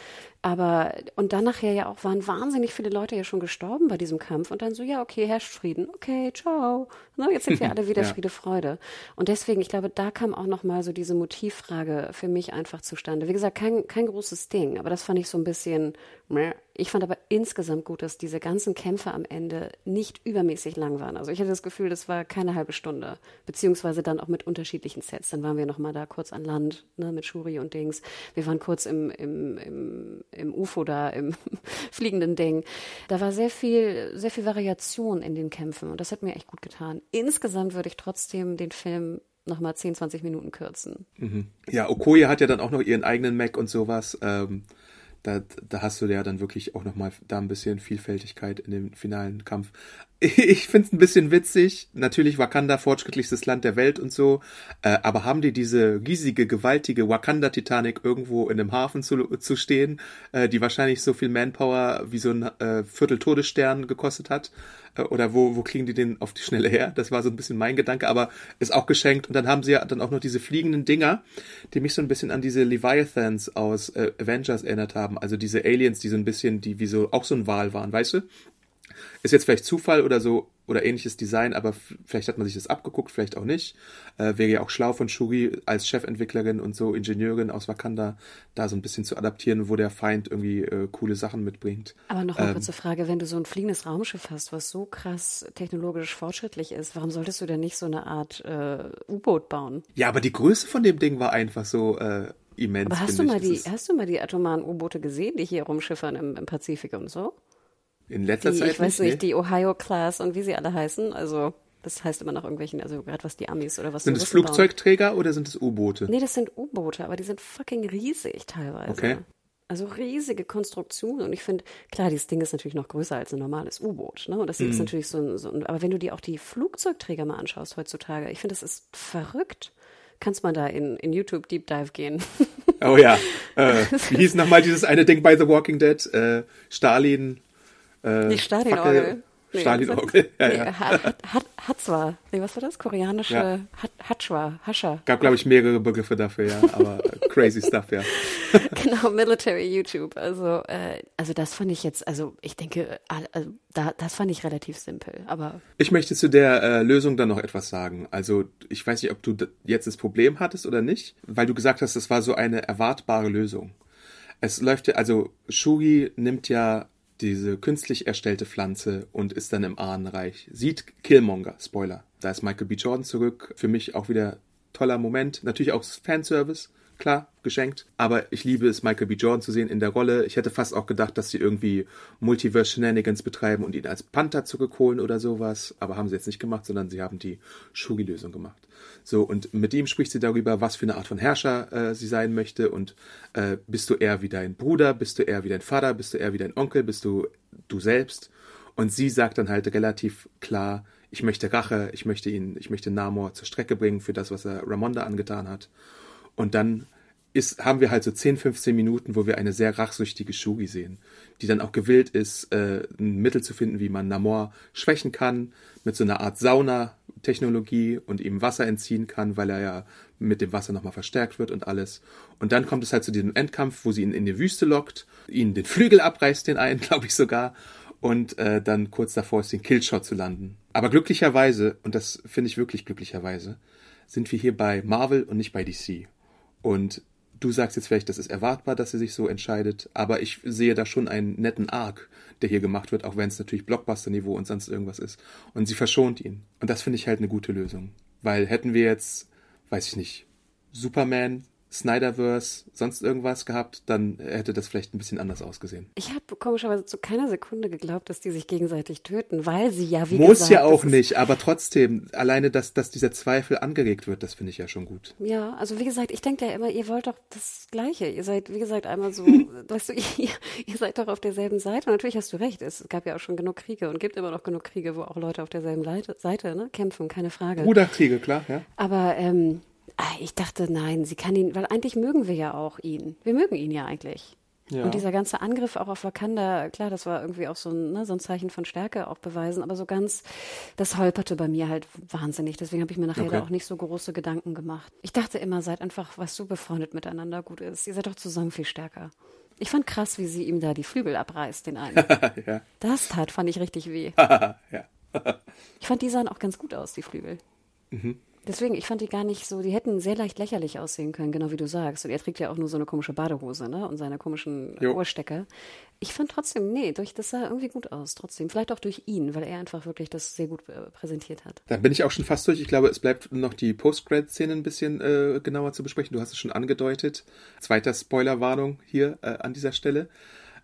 Aber, und dann nachher ja auch waren wahnsinnig viele Leute ja schon gestorben bei diesem Kampf. Und dann so, ja, okay, herrscht Frieden. Okay, ciao. Na, jetzt sind wir alle wieder ja. Friede, Freude. Und deswegen, ich glaube, da kam auch nochmal so diese Motivfrage für mich einfach zustande. Wie gesagt, kein, kein großes Ding, aber das fand ich so ein bisschen ich fand aber insgesamt gut, dass diese ganzen Kämpfe am Ende nicht übermäßig lang waren. Also ich hatte das Gefühl, das war keine halbe Stunde, beziehungsweise dann auch mit unterschiedlichen Sets. Dann waren wir nochmal da kurz an Land, ne, mit Shuri und Dings. Wir waren kurz im, im, im, im UFO da, im fliegenden Ding. Da war sehr viel, sehr viel Variation in den Kämpfen und das hat mir echt gut getan. Insgesamt würde ich trotzdem den Film nochmal 10, 20 Minuten kürzen. Mhm. Ja, Okoye hat ja dann auch noch ihren eigenen Mac und sowas. Ähm da, da hast du ja dann wirklich auch nochmal da ein bisschen Vielfältigkeit in dem finalen Kampf. Ich finde es ein bisschen witzig. Natürlich Wakanda fortschrittlichstes Land der Welt und so. Äh, aber haben die diese riesige, gewaltige Wakanda-Titanic irgendwo in einem Hafen zu, zu stehen, äh, die wahrscheinlich so viel Manpower wie so ein äh, Viertel-Todesstern gekostet hat? Äh, oder wo, wo kriegen die den auf die Schnelle her? Das war so ein bisschen mein Gedanke, aber ist auch geschenkt. Und dann haben sie ja dann auch noch diese fliegenden Dinger, die mich so ein bisschen an diese Leviathans aus äh, Avengers erinnert haben. Also diese Aliens, die so ein bisschen, die wie so auch so ein Wal waren, weißt du? Ist jetzt vielleicht Zufall oder so oder ähnliches Design, aber vielleicht hat man sich das abgeguckt, vielleicht auch nicht. Äh, wäre ja auch schlau von Shuri als Chefentwicklerin und so Ingenieurin aus Wakanda da so ein bisschen zu adaptieren, wo der Feind irgendwie äh, coole Sachen mitbringt. Aber noch mal ähm, kurze Frage, wenn du so ein fliegendes Raumschiff hast, was so krass technologisch fortschrittlich ist, warum solltest du denn nicht so eine Art äh, U-Boot bauen? Ja, aber die Größe von dem Ding war einfach so äh, immens. Aber hast du, mal die, hast du mal die atomaren U-Boote gesehen, die hier rumschiffern im, im Pazifik und so? In letzter die, Zeit. Ich weiß nicht, nicht die Ohio Class und wie sie alle heißen. Also das heißt immer nach irgendwelchen, also gerade was die Amis oder was Sind es Flugzeugträger bauen. oder sind es U-Boote? Nee, das sind U-Boote, aber die sind fucking riesig teilweise. Okay. Also riesige Konstruktionen und ich finde, klar, dieses Ding ist natürlich noch größer als ein normales U-Boot, ne? Und das ist mhm. natürlich so ein, so ein, aber wenn du dir auch die Flugzeugträger mal anschaust heutzutage, ich finde, das ist verrückt. Kannst mal da in, in YouTube Deep Dive gehen. Oh ja. Äh, wie hieß nochmal dieses eine Ding bei The Walking Dead? Äh, Stalin, äh, Nicht Stadionorgel. Nee, Stadionorgel. Ja, nee, ja. Hat, hat, Hatzwa. Nee, was war das? Koreanische ja. Hatschwa, Hascha. Gab, glaube ich, mehrere Begriffe dafür, ja. Aber crazy stuff, ja. genau, Military YouTube. Also, äh, also das fand ich jetzt, also ich denke, also, da, das fand ich relativ simpel. Aber ich möchte zu der äh, Lösung dann noch etwas sagen. Also ich weiß nicht, ob du jetzt das Problem hattest oder nicht, weil du gesagt hast, das war so eine erwartbare Lösung. Es läuft ja, also Shuri nimmt ja diese künstlich erstellte Pflanze und ist dann im Ahnenreich. Sieht Killmonger, Spoiler. Da ist Michael B. Jordan zurück. Für mich auch wieder toller Moment. Natürlich auch Fanservice klar, geschenkt. Aber ich liebe es, Michael B. Jordan zu sehen in der Rolle. Ich hätte fast auch gedacht, dass sie irgendwie Multiverse-Shenanigans betreiben und ihn als Panther zurückholen oder sowas. Aber haben sie jetzt nicht gemacht, sondern sie haben die Shugi-Lösung gemacht. So, und mit ihm spricht sie darüber, was für eine Art von Herrscher äh, sie sein möchte. Und äh, bist du eher wie dein Bruder? Bist du eher wie dein Vater? Bist du eher wie dein Onkel? Bist du du selbst? Und sie sagt dann halt relativ klar, ich möchte Rache, ich möchte ihn, ich möchte Namor zur Strecke bringen für das, was er Ramonda angetan hat. Und dann ist, haben wir halt so 10, 15 Minuten, wo wir eine sehr rachsüchtige Shugi sehen, die dann auch gewillt ist, äh, ein Mittel zu finden, wie man Namor schwächen kann, mit so einer Art Sauna-Technologie und ihm Wasser entziehen kann, weil er ja mit dem Wasser nochmal verstärkt wird und alles. Und dann kommt es halt zu diesem Endkampf, wo sie ihn in die Wüste lockt, ihn den Flügel abreißt, den einen, glaube ich sogar, und äh, dann kurz davor ist, den Killshot zu landen. Aber glücklicherweise, und das finde ich wirklich glücklicherweise, sind wir hier bei Marvel und nicht bei DC. Und du sagst jetzt vielleicht, das ist erwartbar, dass sie sich so entscheidet, aber ich sehe da schon einen netten Arc, der hier gemacht wird, auch wenn es natürlich Blockbuster-Niveau und sonst irgendwas ist. Und sie verschont ihn. Und das finde ich halt eine gute Lösung. Weil hätten wir jetzt, weiß ich nicht, Superman Snyderverse, sonst irgendwas gehabt, dann hätte das vielleicht ein bisschen anders ausgesehen. Ich habe komischerweise zu keiner Sekunde geglaubt, dass die sich gegenseitig töten, weil sie ja wie Muss gesagt, ja auch nicht, aber trotzdem, alleine, dass, dass dieser Zweifel angeregt wird, das finde ich ja schon gut. Ja, also wie gesagt, ich denke ja immer, ihr wollt doch das Gleiche. Ihr seid, wie gesagt, einmal so, weißt du, ihr, ihr seid doch auf derselben Seite. Und natürlich hast du recht, es gab ja auch schon genug Kriege und gibt immer noch genug Kriege, wo auch Leute auf derselben Seite, ne, kämpfen, keine Frage. Bruderkriege, klar, ja. Aber ähm, ich dachte, nein, sie kann ihn, weil eigentlich mögen wir ja auch ihn. Wir mögen ihn ja eigentlich. Ja. Und dieser ganze Angriff auch auf Wakanda, klar, das war irgendwie auch so ein, ne, so ein Zeichen von Stärke auch beweisen, aber so ganz, das holperte bei mir halt wahnsinnig. Deswegen habe ich mir nachher okay. auch nicht so große Gedanken gemacht. Ich dachte immer, seid einfach, was so befreundet miteinander gut ist. Ihr seid doch zusammen viel stärker. Ich fand krass, wie sie ihm da die Flügel abreißt, den einen. ja. Das tat, fand ich richtig weh. ja. ich fand, die sahen auch ganz gut aus, die Flügel. Mhm. Deswegen, ich fand die gar nicht so, die hätten sehr leicht lächerlich aussehen können, genau wie du sagst. Und er trägt ja auch nur so eine komische Badehose, ne? Und seine komischen jo. Ohrstecker. Ich fand trotzdem, nee, durch, das sah irgendwie gut aus, trotzdem. Vielleicht auch durch ihn, weil er einfach wirklich das sehr gut äh, präsentiert hat. Da bin ich auch schon fast durch. Ich glaube, es bleibt noch die Post-Grad-Szene ein bisschen äh, genauer zu besprechen. Du hast es schon angedeutet. Zweiter Spoilerwarnung hier äh, an dieser Stelle.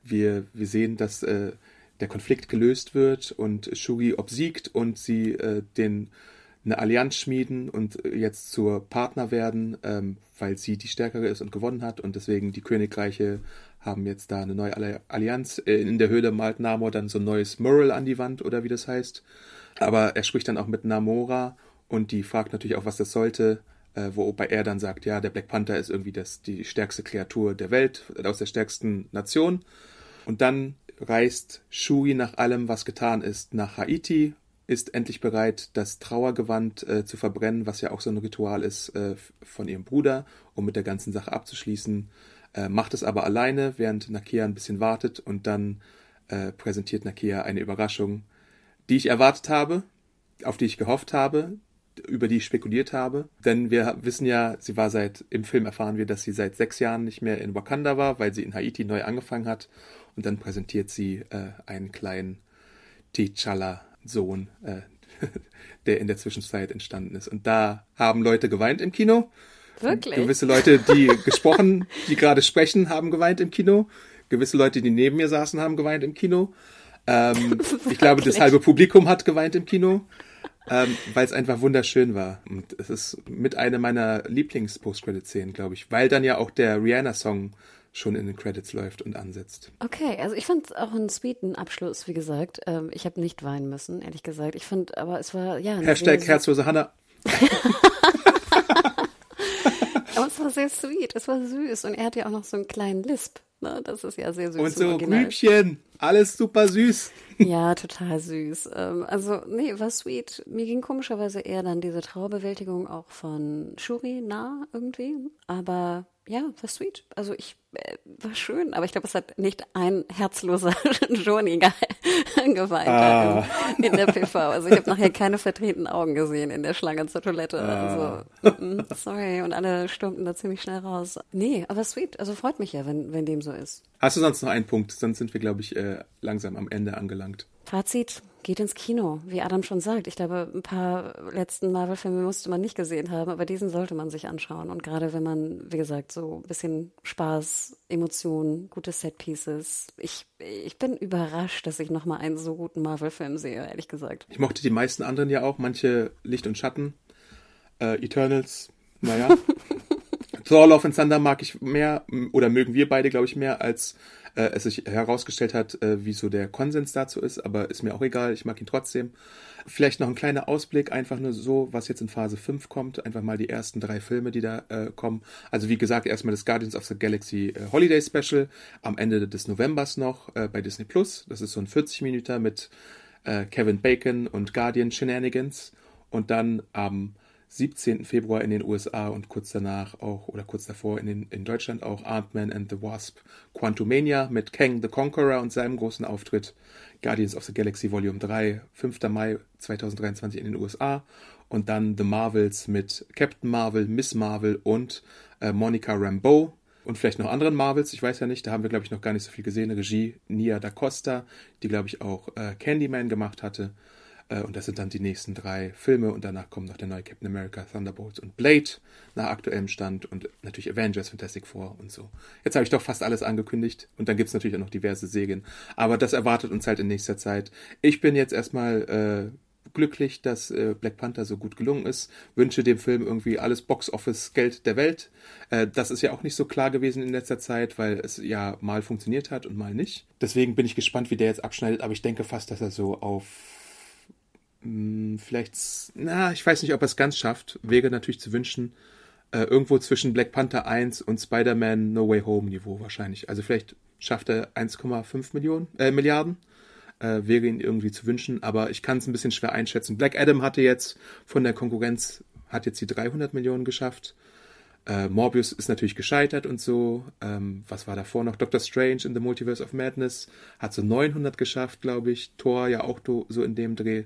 Wir, wir sehen, dass äh, der Konflikt gelöst wird und Shugi obsiegt und sie äh, den eine Allianz schmieden und jetzt zur Partner werden, ähm, weil sie die stärkere ist und gewonnen hat und deswegen die Königreiche haben jetzt da eine neue Allianz. Äh, in der Höhle malt Namor dann so ein neues Mural an die Wand oder wie das heißt. Aber er spricht dann auch mit Namora und die fragt natürlich auch, was das sollte, äh, wobei er dann sagt, ja, der Black Panther ist irgendwie das, die stärkste Kreatur der Welt, aus der stärksten Nation. Und dann reist Shui nach allem, was getan ist, nach Haiti ist endlich bereit, das Trauergewand äh, zu verbrennen, was ja auch so ein Ritual ist äh, von ihrem Bruder, um mit der ganzen Sache abzuschließen. Äh, macht es aber alleine, während Nakia ein bisschen wartet und dann äh, präsentiert Nakia eine Überraschung, die ich erwartet habe, auf die ich gehofft habe, über die ich spekuliert habe. Denn wir wissen ja, sie war seit, im Film erfahren wir, dass sie seit sechs Jahren nicht mehr in Wakanda war, weil sie in Haiti neu angefangen hat. Und dann präsentiert sie äh, einen kleinen T'Challa Sohn, äh, der in der Zwischenzeit entstanden ist. Und da haben Leute geweint im Kino. Wirklich? Gewisse Leute, die gesprochen, die gerade sprechen, haben geweint im Kino. Gewisse Leute, die neben mir saßen, haben geweint im Kino. Ähm, ich glaube, das halbe Publikum hat geweint im Kino, ähm, weil es einfach wunderschön war. Und es ist mit einer meiner Lieblings-Post-Credit-Szenen, glaube ich, weil dann ja auch der Rihanna-Song schon in den Credits läuft und ansetzt. Okay, also ich fand auch einen sweeten Abschluss, wie gesagt. Ähm, ich habe nicht weinen müssen, ehrlich gesagt. Ich fand, aber es war, ja. Hashtag Herzlose Hanna. aber es war sehr sweet, es war süß und er hat ja auch noch so einen kleinen Lisp. Ne? Das ist ja sehr süß. Und so Rübchen, alles super süß. Ja, total süß. Ähm, also, nee, war sweet. Mir ging komischerweise eher dann diese Trauerbewältigung auch von Shuri nah irgendwie. Aber ja, war sweet. Also ich äh, war schön, aber ich glaube, es hat nicht ein herzloser Joni ge geweint ah. in, in, der PV. Also ich habe nachher keine verdrehten Augen gesehen in der Schlange zur Toilette. Ah. Also mm, sorry, und alle stürmten da ziemlich schnell raus. Nee, aber sweet. Also freut mich ja, wenn, wenn dem so ist. Hast du sonst noch einen Punkt? Sonst sind wir, glaube ich, äh, langsam am Ende angelangt. Fazit, geht ins Kino, wie Adam schon sagt. Ich glaube, ein paar letzten Marvel-Filme musste man nicht gesehen haben, aber diesen sollte man sich anschauen. Und gerade wenn man, wie gesagt, so ein bisschen Spaß, Emotionen, gute Set-Pieces. Ich, ich bin überrascht, dass ich nochmal einen so guten Marvel-Film sehe, ehrlich gesagt. Ich mochte die meisten anderen ja auch, manche Licht und Schatten. Äh, Eternals, naja. Thor Love and Thunder mag ich mehr, oder mögen wir beide, glaube ich, mehr als äh, es sich herausgestellt hat, äh, wie der Konsens dazu ist, aber ist mir auch egal, ich mag ihn trotzdem. Vielleicht noch ein kleiner Ausblick, einfach nur so, was jetzt in Phase 5 kommt, einfach mal die ersten drei Filme, die da äh, kommen. Also wie gesagt, erstmal das Guardians of the Galaxy äh, Holiday Special am Ende des Novembers noch äh, bei Disney Plus. Das ist so ein 40 Minuten mit äh, Kevin Bacon und Guardian Shenanigans. Und dann am 17. Februar in den USA und kurz danach auch oder kurz davor in, den, in Deutschland auch Ant-Man and the Wasp Quantumania mit Kang the Conqueror und seinem großen Auftritt Guardians of the Galaxy Volume 3, 5. Mai 2023 in den USA und dann The Marvels mit Captain Marvel, Miss Marvel und äh, Monica Rambeau und vielleicht noch anderen Marvels, ich weiß ja nicht, da haben wir glaube ich noch gar nicht so viel gesehen, Regie Nia da Costa, die glaube ich auch äh, Candyman gemacht hatte und das sind dann die nächsten drei Filme und danach kommen noch der neue Captain America, Thunderbolts und Blade nach aktuellem Stand und natürlich Avengers, Fantastic Four und so. Jetzt habe ich doch fast alles angekündigt und dann gibt es natürlich auch noch diverse Serien. Aber das erwartet uns halt in nächster Zeit. Ich bin jetzt erstmal äh, glücklich, dass äh, Black Panther so gut gelungen ist. Wünsche dem Film irgendwie alles Box-Office-Geld der Welt. Äh, das ist ja auch nicht so klar gewesen in letzter Zeit, weil es ja mal funktioniert hat und mal nicht. Deswegen bin ich gespannt, wie der jetzt abschneidet, aber ich denke fast, dass er so auf hm, vielleicht, na, ich weiß nicht, ob er es ganz schafft. Wäre natürlich zu wünschen, äh, irgendwo zwischen Black Panther 1 und Spider-Man No Way Home Niveau wahrscheinlich. Also vielleicht schafft er 1,5 Millionen, äh, Milliarden. Äh, wäre ihn irgendwie zu wünschen, aber ich kann es ein bisschen schwer einschätzen. Black Adam hatte jetzt von der Konkurrenz, hat jetzt die 300 Millionen geschafft. Äh, Morbius ist natürlich gescheitert und so. Ähm, was war davor noch? Doctor Strange in the Multiverse of Madness hat so 900 geschafft, glaube ich. Thor ja auch so in dem Dreh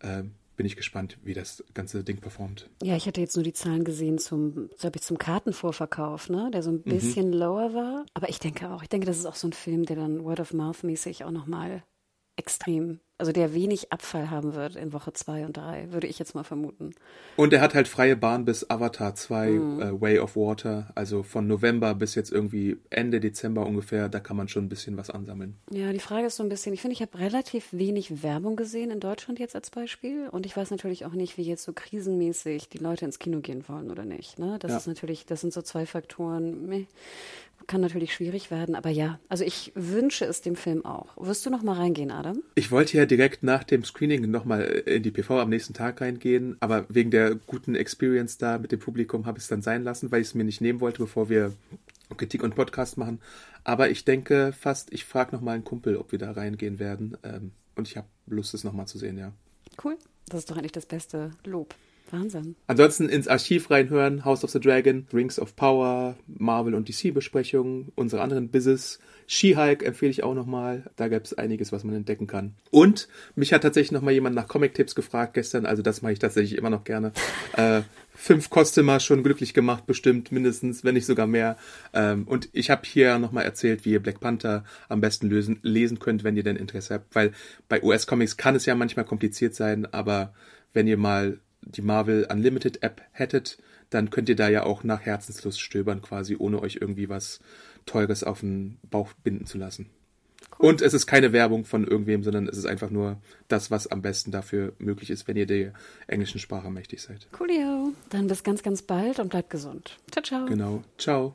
äh, bin ich gespannt, wie das ganze Ding performt. Ja, ich hatte jetzt nur die Zahlen gesehen zum, ich, zum Kartenvorverkauf, ne, der so ein mhm. bisschen mhm. lower war. Aber ich denke auch, ich denke, das ist auch so ein Film, der dann Word of Mouth mäßig auch nochmal extrem also der wenig Abfall haben wird in Woche 2 und 3, würde ich jetzt mal vermuten. Und er hat halt freie Bahn bis Avatar 2, mhm. äh, Way of Water, also von November bis jetzt irgendwie Ende Dezember ungefähr, da kann man schon ein bisschen was ansammeln. Ja, die Frage ist so ein bisschen, ich finde, ich habe relativ wenig Werbung gesehen in Deutschland jetzt als Beispiel und ich weiß natürlich auch nicht, wie jetzt so krisenmäßig die Leute ins Kino gehen wollen oder nicht. Ne? Das ja. ist natürlich, das sind so zwei Faktoren. Meh kann natürlich schwierig werden, aber ja, also ich wünsche es dem Film auch. Wirst du noch mal reingehen, Adam? Ich wollte ja direkt nach dem Screening noch mal in die PV am nächsten Tag reingehen, aber wegen der guten Experience da mit dem Publikum habe ich es dann sein lassen, weil ich es mir nicht nehmen wollte, bevor wir Kritik und Podcast machen. Aber ich denke fast, ich frage noch mal einen Kumpel, ob wir da reingehen werden. Ähm, und ich habe Lust, es noch mal zu sehen, ja. Cool. Das ist doch eigentlich das beste Lob. Wahnsinn. Ansonsten ins Archiv reinhören, House of the Dragon, Rings of Power, Marvel und DC-Besprechungen, unsere anderen Business. She-Hulk empfehle ich auch nochmal. Da gab es einiges, was man entdecken kann. Und mich hat tatsächlich nochmal jemand nach Comic-Tipps gefragt gestern, also das mache ich tatsächlich immer noch gerne. äh, fünf Customer schon glücklich gemacht, bestimmt mindestens, wenn nicht sogar mehr. Ähm, und ich habe hier nochmal erzählt, wie ihr Black Panther am besten lösen, lesen könnt, wenn ihr denn Interesse habt. Weil bei US-Comics kann es ja manchmal kompliziert sein, aber wenn ihr mal die Marvel Unlimited App hättet, dann könnt ihr da ja auch nach Herzenslust stöbern, quasi ohne euch irgendwie was Teures auf den Bauch binden zu lassen. Cool. Und es ist keine Werbung von irgendwem, sondern es ist einfach nur das, was am besten dafür möglich ist, wenn ihr der englischen Sprache mächtig seid. Coolio. Dann bis ganz, ganz bald und bleibt gesund. Ciao, ciao. Genau. Ciao.